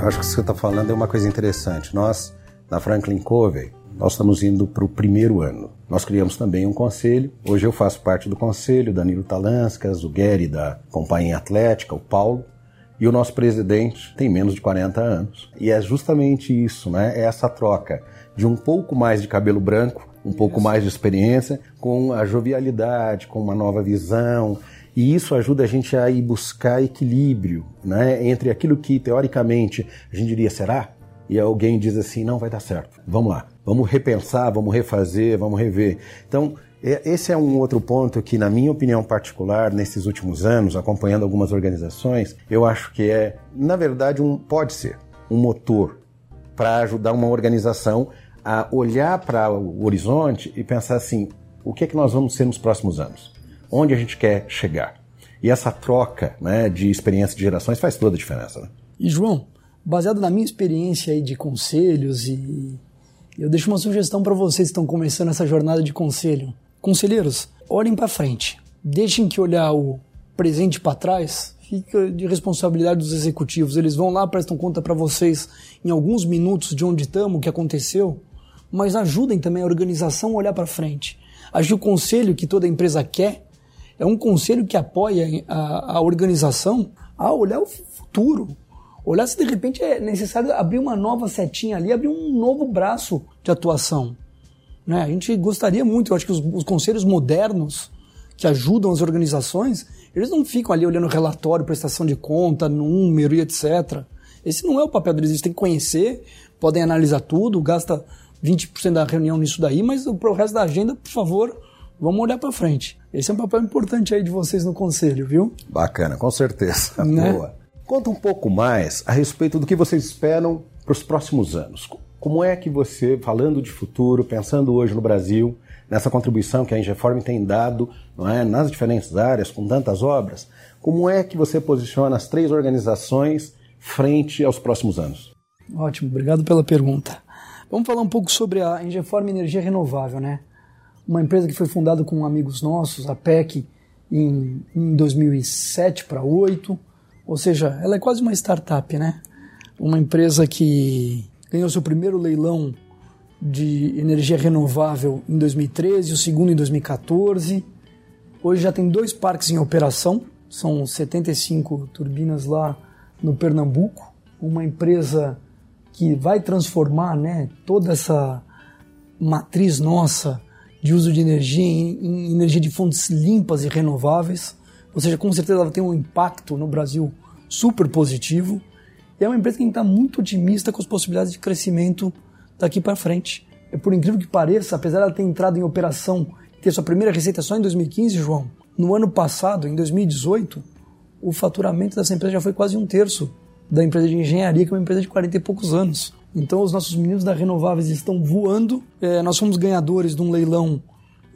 S1: Eu acho que o que você está falando é uma coisa interessante. Nós, na Franklin Covey, nós estamos indo para o primeiro ano. Nós criamos também um conselho. Hoje eu faço parte do conselho, Danilo Talanskas, o Gary da Companhia Atlética, o Paulo. E o nosso presidente tem menos de 40 anos. E é justamente isso, né? É essa troca de um pouco mais de cabelo branco, um pouco mais de experiência, com a jovialidade, com uma nova visão, e isso ajuda a gente a ir buscar equilíbrio né, entre aquilo que, teoricamente, a gente diria, será? E alguém diz assim, não vai dar certo. Vamos lá, vamos repensar, vamos refazer, vamos rever. Então, é, esse é um outro ponto que, na minha opinião particular, nesses últimos anos, acompanhando algumas organizações, eu acho que é, na verdade, um pode ser um motor para ajudar uma organização a olhar para o horizonte e pensar assim: o que é que nós vamos ser nos próximos anos? Onde a gente quer chegar. E essa troca né, de experiência de gerações faz toda a diferença. Né?
S2: E João, baseado na minha experiência aí de conselhos e eu deixo uma sugestão para vocês que estão começando essa jornada de conselho. Conselheiros, olhem para frente. Deixem que olhar o presente para trás fica de responsabilidade dos executivos. Eles vão lá, prestam conta para vocês em alguns minutos de onde estamos, o que aconteceu, mas ajudem também a organização a olhar para frente. Que o conselho que toda empresa quer é um conselho que apoia a, a organização a olhar o futuro. Olhar se de repente é necessário abrir uma nova setinha ali, abrir um novo braço de atuação. Né? A gente gostaria muito, eu acho que os, os conselhos modernos que ajudam as organizações, eles não ficam ali olhando relatório, prestação de conta, número e etc. Esse não é o papel deles, eles têm que conhecer, podem analisar tudo, gasta 20% da reunião nisso daí, mas o resto da agenda, por favor, vamos olhar para frente. Esse é um papel importante aí de vocês no conselho, viu?
S1: Bacana, com certeza. Né? Boa. Conta um pouco mais a respeito do que vocês esperam para os próximos anos. Como é que você, falando de futuro, pensando hoje no Brasil, nessa contribuição que a Ingeform tem dado não é, nas diferentes áreas, com tantas obras, como é que você posiciona as três organizações frente aos próximos anos?
S2: Ótimo, obrigado pela pergunta. Vamos falar um pouco sobre a Ingeform Energia Renovável, né? Uma empresa que foi fundada com amigos nossos, a PEC, em, em 2007 para 2008, ou seja, ela é quase uma startup, né? Uma empresa que ganhou seu primeiro leilão de energia renovável em 2013, o segundo em 2014. Hoje já tem dois parques em operação, são 75 turbinas lá no Pernambuco. Uma empresa que vai transformar né, toda essa matriz nossa de uso de energia em, em, energia de fontes limpas e renováveis. Ou seja, com certeza ela tem um impacto no Brasil super positivo. E é uma empresa que está muito otimista com as possibilidades de crescimento daqui para frente. É por incrível que pareça, apesar de ela ter entrado em operação e ter sua primeira receita só em 2015, João, no ano passado, em 2018, o faturamento dessa empresa já foi quase um terço da empresa de engenharia, que é uma empresa de 40 e poucos anos. Então, os nossos meninos da Renováveis estão voando. É, nós fomos ganhadores de um leilão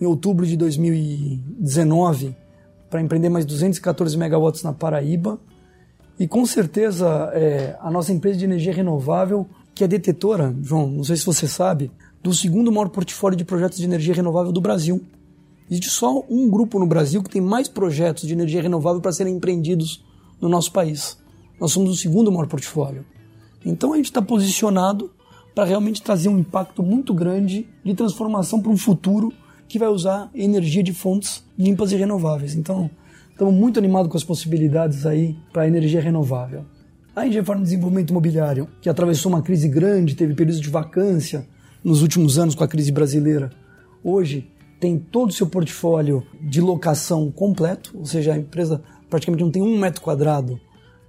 S2: em outubro de 2019 para empreender mais 214 megawatts na Paraíba. E com certeza é, a nossa empresa de energia renovável, que é detetora, João, não sei se você sabe, do segundo maior portfólio de projetos de energia renovável do Brasil. Existe só um grupo no Brasil que tem mais projetos de energia renovável para serem empreendidos no nosso país. Nós somos o segundo maior portfólio. Então a gente está posicionado para realmente trazer um impacto muito grande de transformação para um futuro que vai usar energia de fontes limpas e renováveis. Então, estamos muito animados com as possibilidades aí para a energia renovável. A Ingefarm Desenvolvimento Imobiliário, que atravessou uma crise grande, teve períodos de vacância nos últimos anos com a crise brasileira, hoje tem todo o seu portfólio de locação completo, ou seja, a empresa praticamente não tem um metro quadrado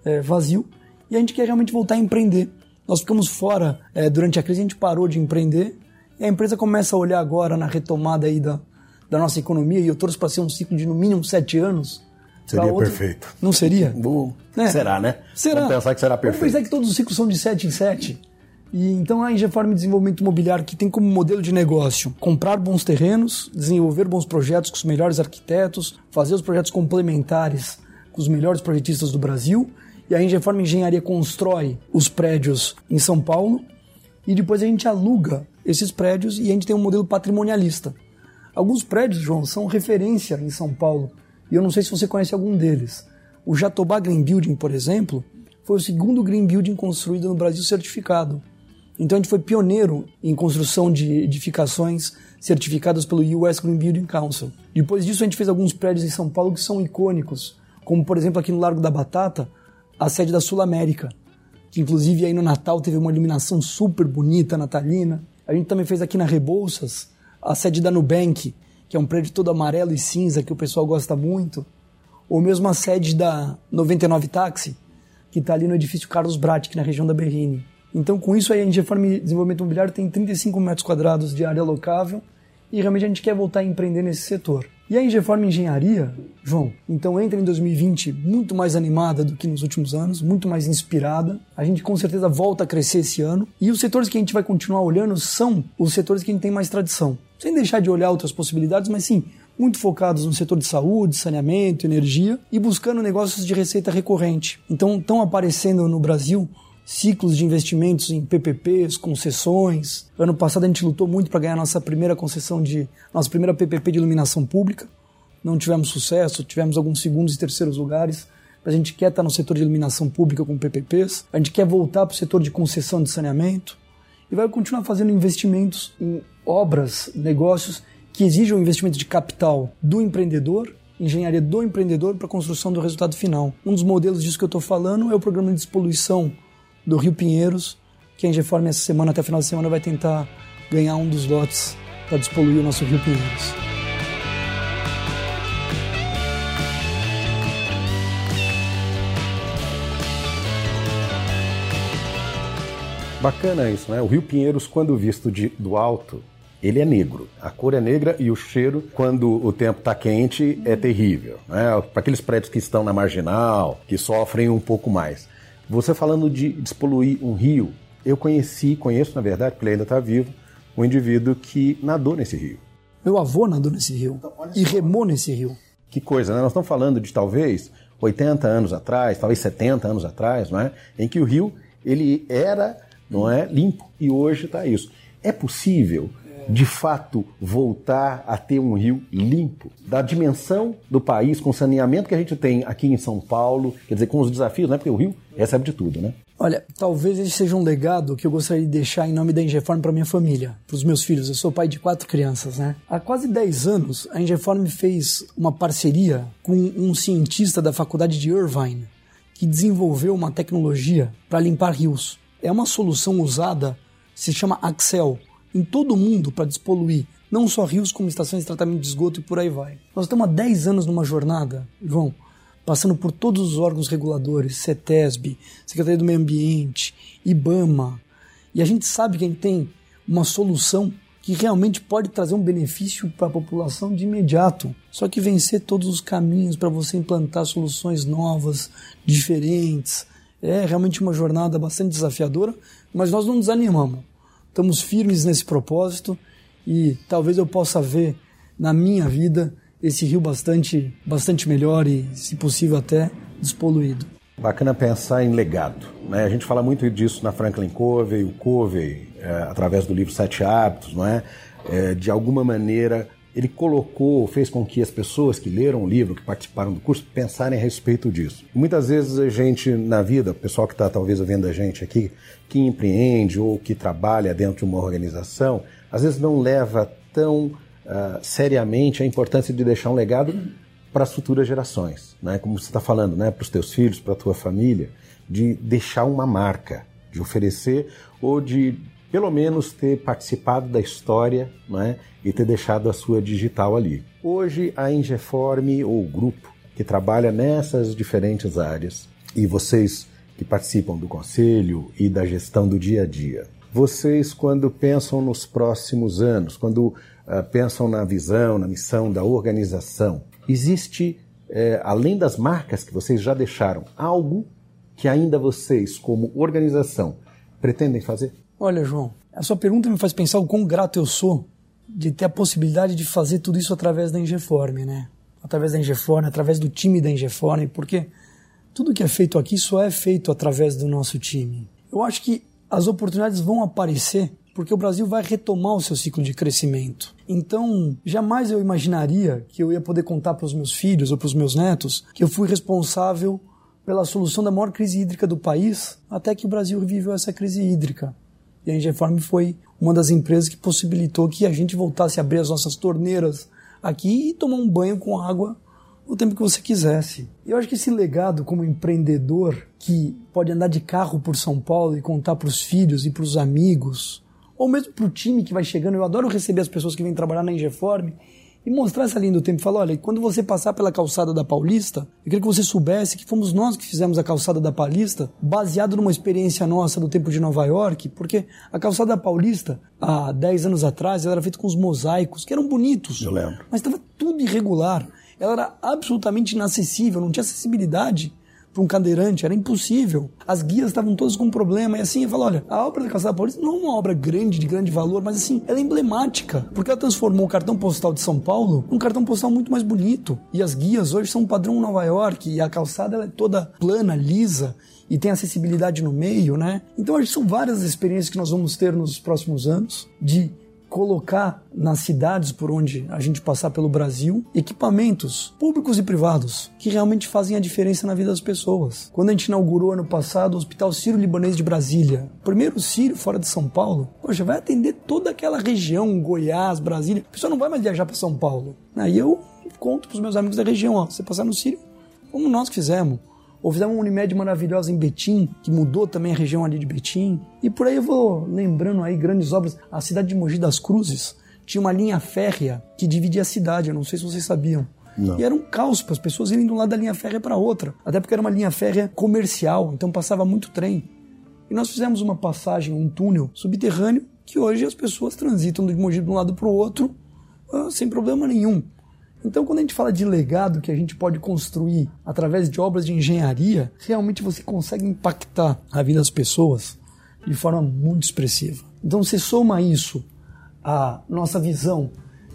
S2: é, vazio e a gente quer realmente voltar a empreender. Nós ficamos fora é, durante a crise, a gente parou de empreender e a empresa começa a olhar agora na retomada aí da, da nossa economia e eu torço para ser um ciclo de no mínimo sete anos.
S1: Seria outra... perfeito.
S2: Não seria?
S1: Bom, é. Será, né?
S2: Será.
S1: Vamos pensar que será perfeito.
S2: Vamos pensar que todos os ciclos são de sete em sete. E então a Ingeform Desenvolvimento Imobiliário que tem como modelo de negócio comprar bons terrenos, desenvolver bons projetos com os melhores arquitetos, fazer os projetos complementares com os melhores projetistas do Brasil e a Ingeform Engenharia constrói os prédios em São Paulo e depois a gente aluga esses prédios e a gente tem um modelo patrimonialista. Alguns prédios, João, são referência em São Paulo e eu não sei se você conhece algum deles. O Jatobá Green Building, por exemplo, foi o segundo Green Building construído no Brasil certificado. Então a gente foi pioneiro em construção de edificações certificadas pelo US Green Building Council. Depois disso a gente fez alguns prédios em São Paulo que são icônicos, como por exemplo aqui no Largo da Batata, a sede da Sul América, que inclusive aí no Natal teve uma iluminação super bonita, natalina. A gente também fez aqui na Rebouças a sede da Nubank, que é um prédio todo amarelo e cinza que o pessoal gosta muito. Ou mesmo a sede da 99 Táxi, que está ali no edifício Carlos Bratic, na região da Berrini. Então, com isso, aí, a Ingeform Desenvolvimento Imobiliário tem 35 metros quadrados de área locável e realmente a gente quer voltar a empreender nesse setor. E a Ingeform Engenharia, João, então entra em 2020 muito mais animada do que nos últimos anos, muito mais inspirada. A gente com certeza volta a crescer esse ano. E os setores que a gente vai continuar olhando são os setores que a gente tem mais tradição. Sem deixar de olhar outras possibilidades, mas sim, muito focados no setor de saúde, saneamento, energia e buscando negócios de receita recorrente. Então estão aparecendo no Brasil ciclos de investimentos em PPPs, concessões. Ano passado a gente lutou muito para ganhar nossa primeira concessão de nossa primeira PPP de iluminação pública. Não tivemos sucesso, tivemos alguns segundos e terceiros lugares. A gente quer estar no setor de iluminação pública com PPPs. A gente quer voltar para o setor de concessão de saneamento e vai continuar fazendo investimentos em obras, negócios que exijam investimento de capital do empreendedor engenharia do empreendedor para a construção do resultado final. Um dos modelos disso que eu estou falando é o programa de despoluição do Rio Pinheiros, que a Ingeform essa semana, até o final da semana, vai tentar ganhar um dos lotes para despoluir o nosso Rio Pinheiros.
S1: Bacana isso, né? O Rio Pinheiros, quando visto de, do alto, ele é negro. A cor é negra e o cheiro, quando o tempo está quente, é terrível. Né? Para aqueles prédios que estão na marginal, que sofrem um pouco mais. Você falando de despoluir um rio, eu conheci, conheço na verdade, porque ele ainda está vivo, um indivíduo que nadou nesse rio.
S2: Meu avô nadou nesse rio então, e remou nesse rio.
S1: Que coisa, né? Nós estamos falando de talvez 80 anos atrás, talvez 70 anos atrás, não é? em que o rio ele era não é limpo e hoje está isso. É possível de fato voltar a ter um rio limpo, da dimensão do país, com o saneamento que a gente tem aqui em São Paulo, quer dizer, com os desafios, né? Porque o rio recebe de tudo, né?
S2: Olha, talvez esse seja um legado que eu gostaria de deixar em nome da Ingeform para minha família, para os meus filhos. Eu sou pai de quatro crianças, né? Há quase 10 anos, a Ingeform fez uma parceria com um cientista da faculdade de Irvine que desenvolveu uma tecnologia para limpar rios. É uma solução usada, se chama Axel, em todo o mundo para despoluir não só rios, como estações de tratamento de esgoto e por aí vai. Nós estamos há 10 anos numa jornada, João, passando por todos os órgãos reguladores, CETESB, Secretaria do Meio Ambiente, IBAMA, e a gente sabe que a gente tem uma solução que realmente pode trazer um benefício para a população de imediato. Só que vencer todos os caminhos para você implantar soluções novas, diferentes, é realmente uma jornada bastante desafiadora, mas nós não desanimamos estamos firmes nesse propósito e talvez eu possa ver na minha vida esse rio bastante, bastante melhor e, se possível, até despoluído.
S1: Bacana pensar em legado. Né? A gente fala muito disso na Franklin Covey, o Covey, é, através do livro Sete Hábitos, não é? é? de alguma maneira ele colocou, fez com que as pessoas que leram o livro, que participaram do curso, pensarem a respeito disso. Muitas vezes a gente, na vida, o pessoal que está talvez ouvindo a gente aqui, que empreende ou que trabalha dentro de uma organização, às vezes não leva tão uh, seriamente a importância de deixar um legado para as futuras gerações, né? como você está falando, né? para os teus filhos, para a tua família, de deixar uma marca, de oferecer ou de pelo menos ter participado da história né, e ter deixado a sua digital ali. Hoje, a Ingeform, ou grupo que trabalha nessas diferentes áreas, e vocês que participam do conselho e da gestão do dia a dia, vocês, quando pensam nos próximos anos, quando uh, pensam na visão, na missão da organização, existe, eh, além das marcas que vocês já deixaram, algo que ainda vocês, como organização, pretendem fazer?
S2: Olha, João, a sua pergunta me faz pensar o quão grato eu sou de ter a possibilidade de fazer tudo isso através da Ingeform, né? Através da Ingeform, através do time da Ingeform, porque tudo que é feito aqui só é feito através do nosso time. Eu acho que as oportunidades vão aparecer porque o Brasil vai retomar o seu ciclo de crescimento. Então, jamais eu imaginaria que eu ia poder contar para os meus filhos ou para os meus netos que eu fui responsável pela solução da maior crise hídrica do país até que o Brasil viveu essa crise hídrica. E a Engefarm foi uma das empresas que possibilitou que a gente voltasse a abrir as nossas torneiras aqui e tomar um banho com água o tempo que você quisesse. Eu acho que esse legado como empreendedor que pode andar de carro por São Paulo e contar para os filhos e para os amigos, ou mesmo para o time que vai chegando, eu adoro receber as pessoas que vêm trabalhar na Ingeform e mostrar essa linha do tempo. Falar, olha, quando você passar pela calçada da Paulista, eu queria que você soubesse que fomos nós que fizemos a calçada da Paulista, baseado numa experiência nossa do tempo de Nova York, porque a calçada da Paulista, há 10 anos atrás, ela era feita com os mosaicos, que eram bonitos.
S1: Eu lembro.
S2: Mas estava tudo irregular. Ela era absolutamente inacessível, não tinha acessibilidade para um cadeirante, era impossível. As guias estavam todas com problema, e assim, eu falo, olha, a obra da Calçada Paulista não é uma obra grande, de grande valor, mas assim, ela é emblemática, porque ela transformou o cartão postal de São Paulo num cartão postal muito mais bonito. E as guias hoje são um padrão Nova York, e a calçada é toda plana, lisa, e tem acessibilidade no meio, né? Então, acho que são várias experiências que nós vamos ter nos próximos anos de colocar nas cidades por onde a gente passar pelo Brasil equipamentos públicos e privados que realmente fazem a diferença na vida das pessoas. Quando a gente inaugurou ano passado o Hospital Sírio-Libanês de Brasília, primeiro Sírio fora de São Paulo, poxa, vai atender toda aquela região, Goiás, Brasília. A pessoa não vai mais viajar para São Paulo. Aí eu conto para os meus amigos da região, ó, você passar no Sírio, como nós fizemos ou fizemos uma Unimed maravilhosa em Betim, que mudou também a região ali de Betim. E por aí eu vou lembrando aí grandes obras. A cidade de Mogi das Cruzes tinha uma linha férrea que dividia a cidade, eu não sei se vocês sabiam. Não. E era um caos para as pessoas irem de um lado da linha férrea para outra. Até porque era uma linha férrea comercial, então passava muito trem. E nós fizemos uma passagem, um túnel subterrâneo, que hoje as pessoas transitam de Mogi de um lado para o outro uh, sem problema nenhum. Então, quando a gente fala de legado que a gente pode construir através de obras de engenharia, realmente você consegue impactar a vida das pessoas de forma muito expressiva. Então, você soma isso à nossa visão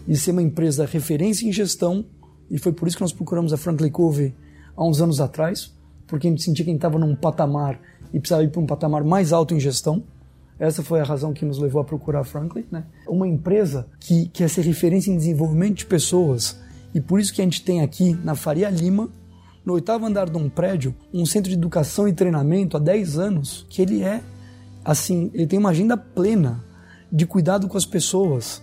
S2: de ser uma empresa referência em gestão, e foi por isso que nós procuramos a Franklin Covey há uns anos atrás, porque a gente sentia que a gente estava num patamar e precisava ir para um patamar mais alto em gestão. Essa foi a razão que nos levou a procurar a Franklin. Né? Uma empresa que quer ser referência em desenvolvimento de pessoas, e por isso que a gente tem aqui na Faria Lima, no oitavo andar de um prédio, um centro de educação e treinamento há 10 anos, que ele é assim, ele tem uma agenda plena de cuidado com as pessoas.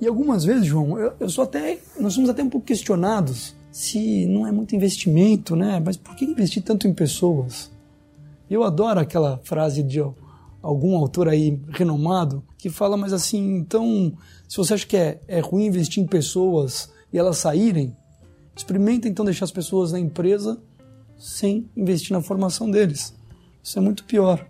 S2: E algumas vezes, João, eu, eu sou até, nós somos até um pouco questionados se não é muito investimento, né? Mas por que investir tanto em pessoas? Eu adoro aquela frase de algum autor aí renomado que fala, mas assim, então, se você acha que é, é ruim investir em pessoas e elas saírem, experimenta então deixar as pessoas na empresa sem investir na formação deles. Isso é muito pior.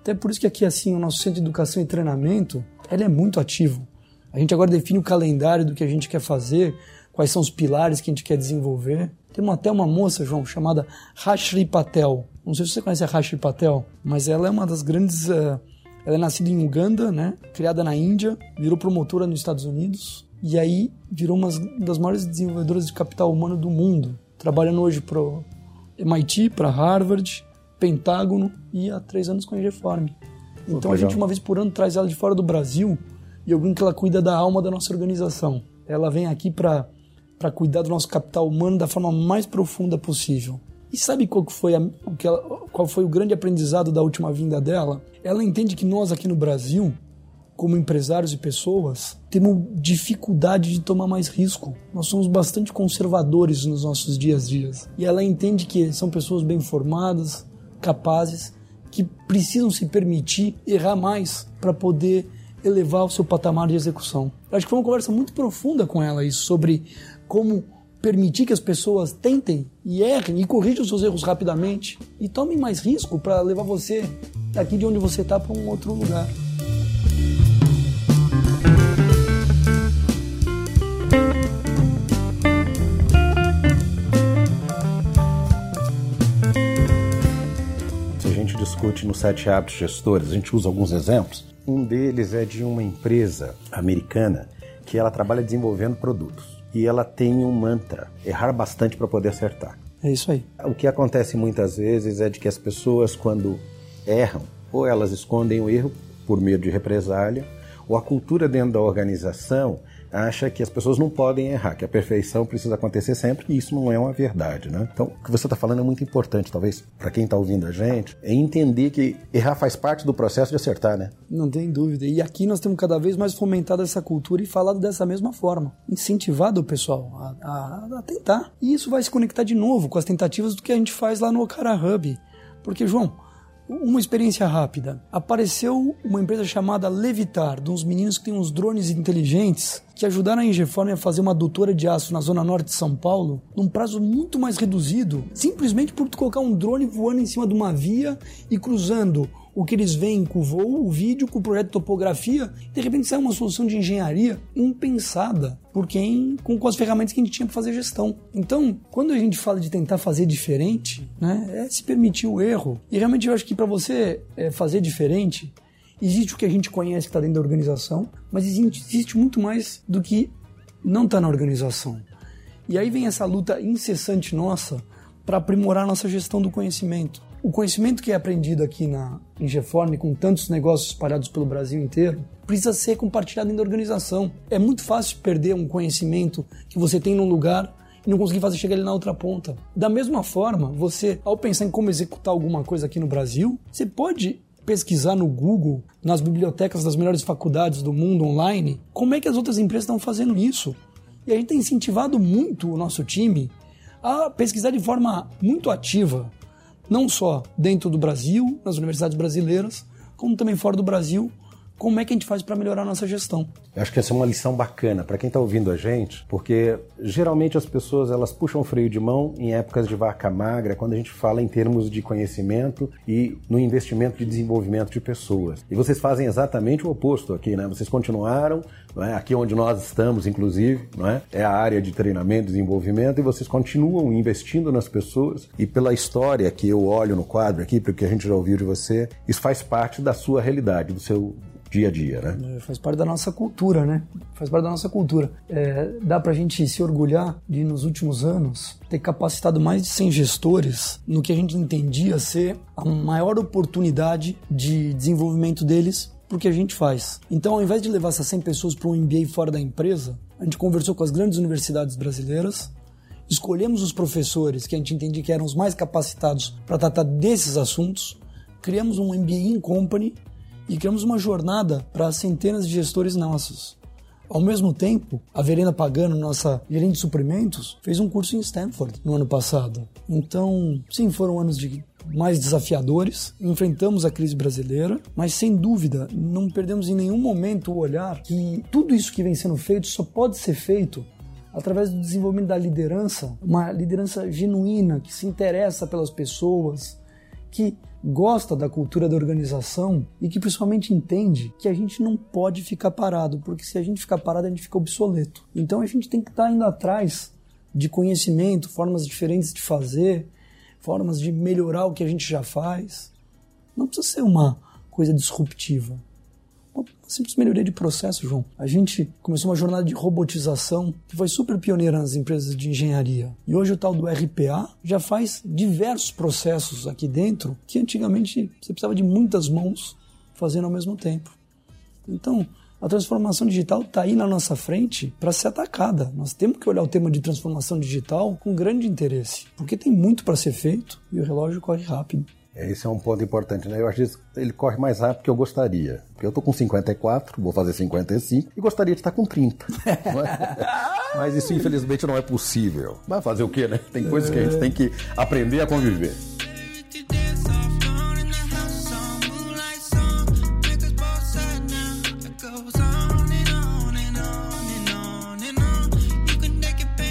S2: Até por isso que aqui assim o nosso centro de educação e treinamento ele é muito ativo. A gente agora define o calendário do que a gente quer fazer, quais são os pilares que a gente quer desenvolver. Tem até uma moça, João, chamada Rashri Patel. Não sei se você conhece a Rashri Patel, mas ela é uma das grandes. Uh, ela é nascida em Uganda, né? Criada na Índia, virou promotora nos Estados Unidos e aí virou uma das maiores desenvolvedoras de capital humano do mundo, trabalhando hoje para MIT, para Harvard, Pentágono e há três anos com a Reform. Então a gente uma vez por ano traz ela de fora do Brasil e eu brinco que ela cuida da alma da nossa organização. Ela vem aqui para para cuidar do nosso capital humano da forma mais profunda possível. E sabe qual foi, a, qual foi o grande aprendizado da última vinda dela? Ela entende que nós aqui no Brasil como empresários e pessoas, temos dificuldade de tomar mais risco. Nós somos bastante conservadores nos nossos dias a dias. E ela entende que são pessoas bem formadas, capazes, que precisam se permitir errar mais para poder elevar o seu patamar de execução. Eu acho que foi uma conversa muito profunda com ela isso sobre como permitir que as pessoas tentem e errem e corrijam seus erros rapidamente e tomem mais risco para levar você daqui de onde você está para um outro lugar.
S1: discute no Sete Hábitos Gestores, a gente usa alguns exemplos. Um deles é de uma empresa americana que ela trabalha desenvolvendo produtos. E ela tem um mantra: errar bastante para poder acertar.
S2: É isso aí.
S1: O que acontece muitas vezes é de que as pessoas, quando erram, ou elas escondem o erro por medo de represália, ou a cultura dentro da organização acha que as pessoas não podem errar, que a perfeição precisa acontecer sempre, e isso não é uma verdade, né? Então, o que você está falando é muito importante, talvez, para quem está ouvindo a gente, é entender que errar faz parte do processo de acertar, né?
S2: Não tem dúvida. E aqui nós temos cada vez mais fomentado essa cultura e falado dessa mesma forma, incentivado o pessoal a, a, a tentar. E isso vai se conectar de novo com as tentativas do que a gente faz lá no Okara Hub. Porque, João, uma experiência rápida. Apareceu uma empresa chamada Levitar, de uns meninos que têm uns drones inteligentes que ajudaram a Ingeform a fazer uma adutora de aço na zona norte de São Paulo num prazo muito mais reduzido, simplesmente por colocar um drone voando em cima de uma via e cruzando o que eles veem com o voo, o vídeo, com o projeto de topografia, de repente sai uma solução de engenharia impensada por quem, com, com as ferramentas que a gente tinha para fazer gestão. Então, quando a gente fala de tentar fazer diferente, né, é se permitir o erro. E realmente eu acho que para você é, fazer diferente, existe o que a gente conhece que está dentro da organização, mas existe, existe muito mais do que não está na organização. E aí vem essa luta incessante nossa para aprimorar nossa gestão do conhecimento. O conhecimento que é aprendido aqui na Ingeform, com tantos negócios espalhados pelo Brasil inteiro, precisa ser compartilhado dentro da organização. É muito fácil perder um conhecimento que você tem num lugar e não conseguir fazer chegar ele na outra ponta. Da mesma forma, você, ao pensar em como executar alguma coisa aqui no Brasil, você pode pesquisar no Google, nas bibliotecas das melhores faculdades do mundo online, como é que as outras empresas estão fazendo isso. E a gente tem incentivado muito o nosso time a pesquisar de forma muito ativa não só dentro do Brasil, nas universidades brasileiras, como também fora do Brasil, como é que a gente faz para melhorar a nossa gestão.
S1: Eu acho que essa é uma lição bacana para quem está ouvindo a gente, porque geralmente as pessoas elas puxam o freio de mão em épocas de vaca magra, quando a gente fala em termos de conhecimento e no investimento de desenvolvimento de pessoas. E vocês fazem exatamente o oposto aqui, né? Vocês continuaram, é? aqui onde nós estamos, inclusive, é? é a área de treinamento desenvolvimento, e vocês continuam investindo nas pessoas. E pela história que eu olho no quadro aqui, porque a gente já ouviu de você, isso faz parte da sua realidade, do seu dia a dia, né?
S2: É, faz parte da nossa cultura, né? Faz parte da nossa cultura. É, dá pra gente se orgulhar de, nos últimos anos, ter capacitado mais de 100 gestores no que a gente entendia ser a maior oportunidade de desenvolvimento deles pro que a gente faz. Então, ao invés de levar essas 100 pessoas para um MBA fora da empresa, a gente conversou com as grandes universidades brasileiras, escolhemos os professores que a gente entendia que eram os mais capacitados para tratar desses assuntos, criamos um MBA in company e criamos uma jornada para centenas de gestores nossos. Ao mesmo tempo, a Verena Pagano, nossa gerente de suprimentos, fez um curso em Stanford no ano passado. Então, sim, foram anos de mais desafiadores, enfrentamos a crise brasileira, mas sem dúvida não perdemos em nenhum momento o olhar que tudo isso que vem sendo feito só pode ser feito através do desenvolvimento da liderança, uma liderança genuína que se interessa pelas pessoas, que gosta da cultura da organização e que principalmente entende que a gente não pode ficar parado, porque se a gente ficar parado, a gente fica obsoleto. Então a gente tem que estar indo atrás de conhecimento, formas diferentes de fazer, formas de melhorar o que a gente já faz. Não precisa ser uma coisa disruptiva simples melhoria de processo, João. A gente começou uma jornada de robotização que foi super pioneira nas empresas de engenharia. E hoje o tal do RPA já faz diversos processos aqui dentro que antigamente você precisava de muitas mãos fazendo ao mesmo tempo. Então, a transformação digital está aí na nossa frente para ser atacada. Nós temos que olhar o tema de transformação digital com grande interesse, porque tem muito para ser feito e o relógio corre rápido.
S1: Esse é um ponto importante, né? Eu acho que ele corre mais rápido que eu gostaria. Porque eu tô com 54, vou fazer 55 e gostaria de estar com 30. É? Mas isso infelizmente não é possível. Vai fazer o quê, né? Tem coisas que a gente tem que aprender a conviver.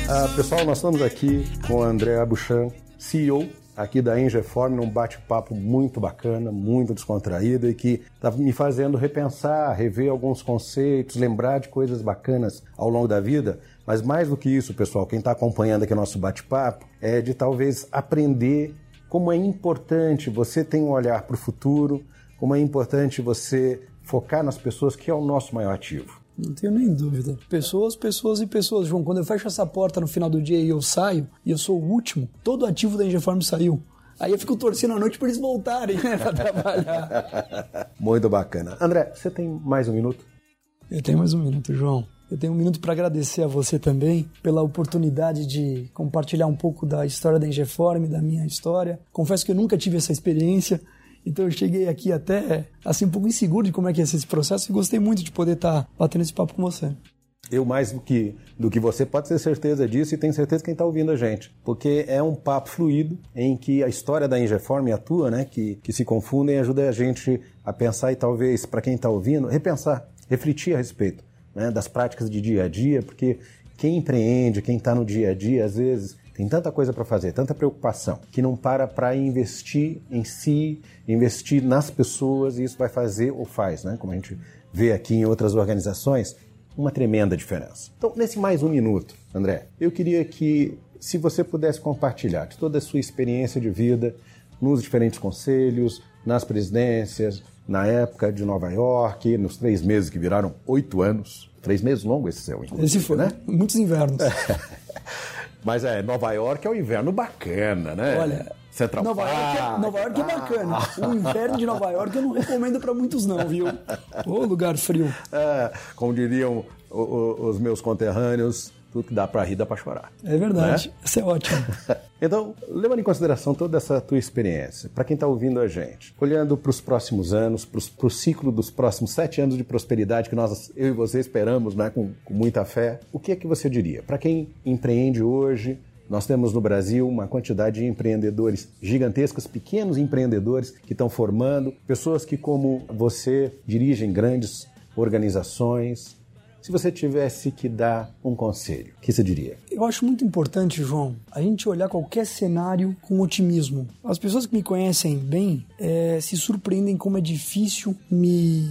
S1: Ah, pessoal, nós estamos aqui com o André Abuchan, CEO aqui da Engeform num bate-papo muito bacana, muito descontraído e que está me fazendo repensar, rever alguns conceitos, lembrar de coisas bacanas ao longo da vida. Mas mais do que isso, pessoal, quem está acompanhando aqui nosso bate-papo é de talvez aprender como é importante você ter um olhar para o futuro, como é importante você focar nas pessoas, que é o nosso maior ativo.
S2: Não tenho nem dúvida. Pessoas, pessoas e pessoas. João, quando eu fecho essa porta no final do dia e eu saio, e eu sou o último, todo ativo da Engeform saiu. Aí eu fico torcendo à noite para eles voltarem né, para trabalhar.
S1: Muito bacana. André, você tem mais um minuto?
S2: Eu tenho mais um minuto, João. Eu tenho um minuto para agradecer a você também pela oportunidade de compartilhar um pouco da história da Engeform, da minha história. Confesso que eu nunca tive essa experiência. Então eu cheguei aqui até assim um pouco inseguro de como é que ia ser esse processo e gostei muito de poder estar tá batendo esse papo com você.
S1: Eu mais do que, do que você pode ter certeza disso e tenho certeza quem está ouvindo a gente. Porque é um papo fluido em que a história da Ingeform atua, né? Que, que se confundem e ajuda a gente a pensar e talvez, para quem está ouvindo, repensar, refletir a respeito né, das práticas de dia a dia, porque quem empreende, quem está no dia a dia, às vezes tem tanta coisa para fazer, tanta preocupação, que não para para investir em si, investir nas pessoas, e isso vai fazer ou faz, né? como a gente vê aqui em outras organizações, uma tremenda diferença. Então, nesse mais um minuto, André, eu queria que, se você pudesse compartilhar de toda a sua experiência de vida nos diferentes conselhos, nas presidências, na época de Nova York, nos três meses que viraram oito anos. Três meses longo esse seu,
S2: Esse foi, né? Muitos invernos.
S1: Mas é, Nova York é um inverno bacana, né?
S2: Olha, Central Nova York, é, Nova York é bacana. O inverno de Nova York eu não recomendo para muitos não, viu? Ô lugar frio.
S1: É, como diriam os meus conterrâneos, tudo que dá para rir dá para chorar.
S2: É verdade, né? isso é ótimo.
S1: então, levando em consideração toda essa tua experiência, para quem está ouvindo a gente, olhando para os próximos anos, para o ciclo dos próximos sete anos de prosperidade que nós, eu e você esperamos, né, com, com muita fé, o que é que você diria? Para quem empreende hoje, Nós temos no Brasil uma quantidade de empreendedores gigantescas, pequenos empreendedores que estão formando, pessoas que, como você, dirigem grandes organizações, se você tivesse que dar um conselho, o que você diria?
S2: Eu acho muito importante, João, a gente olhar qualquer cenário com otimismo. As pessoas que me conhecem bem é, se surpreendem como é difícil me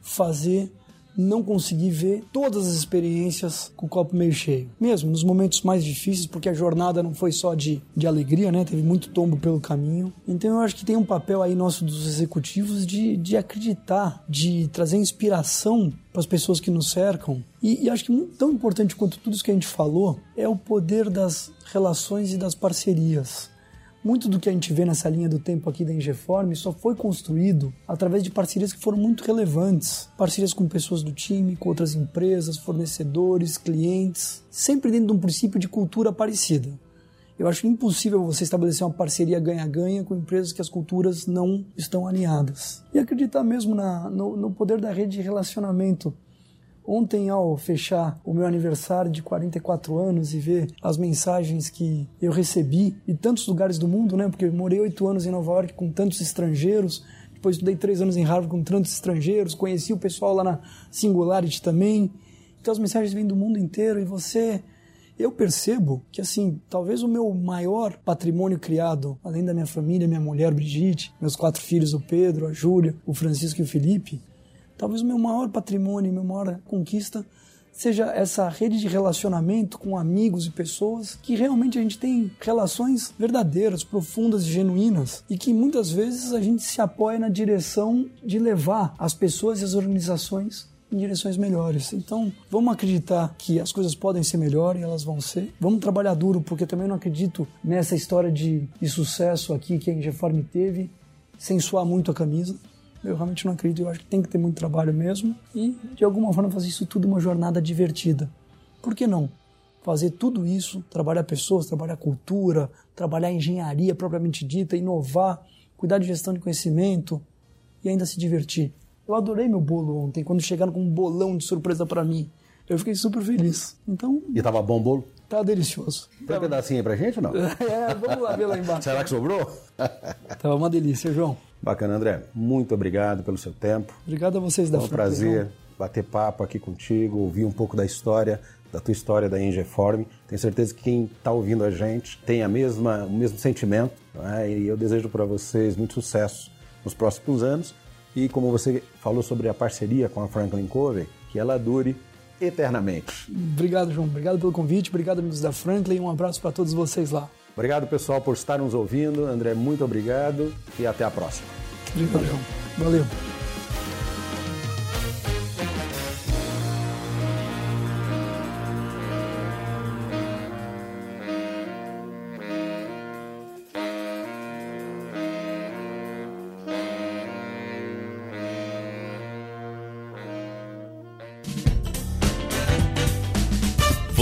S2: fazer não consegui ver todas as experiências com o copo meio cheio. Mesmo nos momentos mais difíceis, porque a jornada não foi só de, de alegria, né? Teve muito tombo pelo caminho. Então eu acho que tem um papel aí nosso dos executivos de, de acreditar, de trazer inspiração para as pessoas que nos cercam. E, e acho que tão importante quanto tudo isso que a gente falou é o poder das relações e das parcerias. Muito do que a gente vê nessa linha do tempo aqui da Ingeform só foi construído através de parcerias que foram muito relevantes. Parcerias com pessoas do time, com outras empresas, fornecedores, clientes, sempre dentro de um princípio de cultura parecida. Eu acho impossível você estabelecer uma parceria ganha-ganha com empresas que as culturas não estão alinhadas. E acreditar mesmo na, no, no poder da rede de relacionamento Ontem, ao fechar o meu aniversário de 44 anos e ver as mensagens que eu recebi de tantos lugares do mundo, né? Porque eu morei oito anos em Nova York com tantos estrangeiros, depois estudei três anos em Harvard com tantos estrangeiros, conheci o pessoal lá na Singularity também. Então as mensagens vêm do mundo inteiro e você eu percebo que, assim, talvez o meu maior patrimônio criado, além da minha família, minha mulher Brigitte, meus quatro filhos, o Pedro, a Júlia, o Francisco e o Felipe, Talvez o meu maior patrimônio, minha maior conquista seja essa rede de relacionamento com amigos e pessoas que realmente a gente tem relações verdadeiras, profundas e genuínas e que muitas vezes a gente se apoia na direção de levar as pessoas e as organizações em direções melhores. Então, vamos acreditar que as coisas podem ser melhores, elas vão ser. Vamos trabalhar duro, porque também não acredito nessa história de, de sucesso aqui que a Ingeform teve, sem suar muito a camisa. Eu realmente não acredito, eu acho que tem que ter muito trabalho mesmo e, de alguma forma, fazer isso tudo uma jornada divertida. Por que não? Fazer tudo isso, trabalhar pessoas, trabalhar cultura, trabalhar engenharia propriamente dita, inovar, cuidar de gestão de conhecimento e ainda se divertir. Eu adorei meu bolo ontem, quando chegaram com um bolão de surpresa para mim. Eu fiquei super feliz. Então.
S1: E tava bom o bolo?
S2: Tá delicioso.
S1: Tem um pedacinho aí pra gente ou não?
S2: é, vamos lá ver lá embaixo.
S1: Será que sobrou?
S2: Tava uma delícia, João.
S1: Bacana, André. Muito obrigado pelo seu tempo.
S2: Obrigado a vocês da
S1: Foi um prazer bater papo aqui contigo, ouvir um pouco da história, da tua história da Ingeform. Tenho certeza que quem está ouvindo a gente tem a mesma, o mesmo sentimento. É? E eu desejo para vocês muito sucesso nos próximos anos. E como você falou sobre a parceria com a Franklin Covey, que ela dure eternamente.
S2: Obrigado, João. Obrigado pelo convite. Obrigado, amigos da Franklin. Um abraço para todos vocês lá.
S1: Obrigado, pessoal, por estar nos ouvindo. André, muito obrigado e até a próxima.
S2: Obrigado, João. Valeu.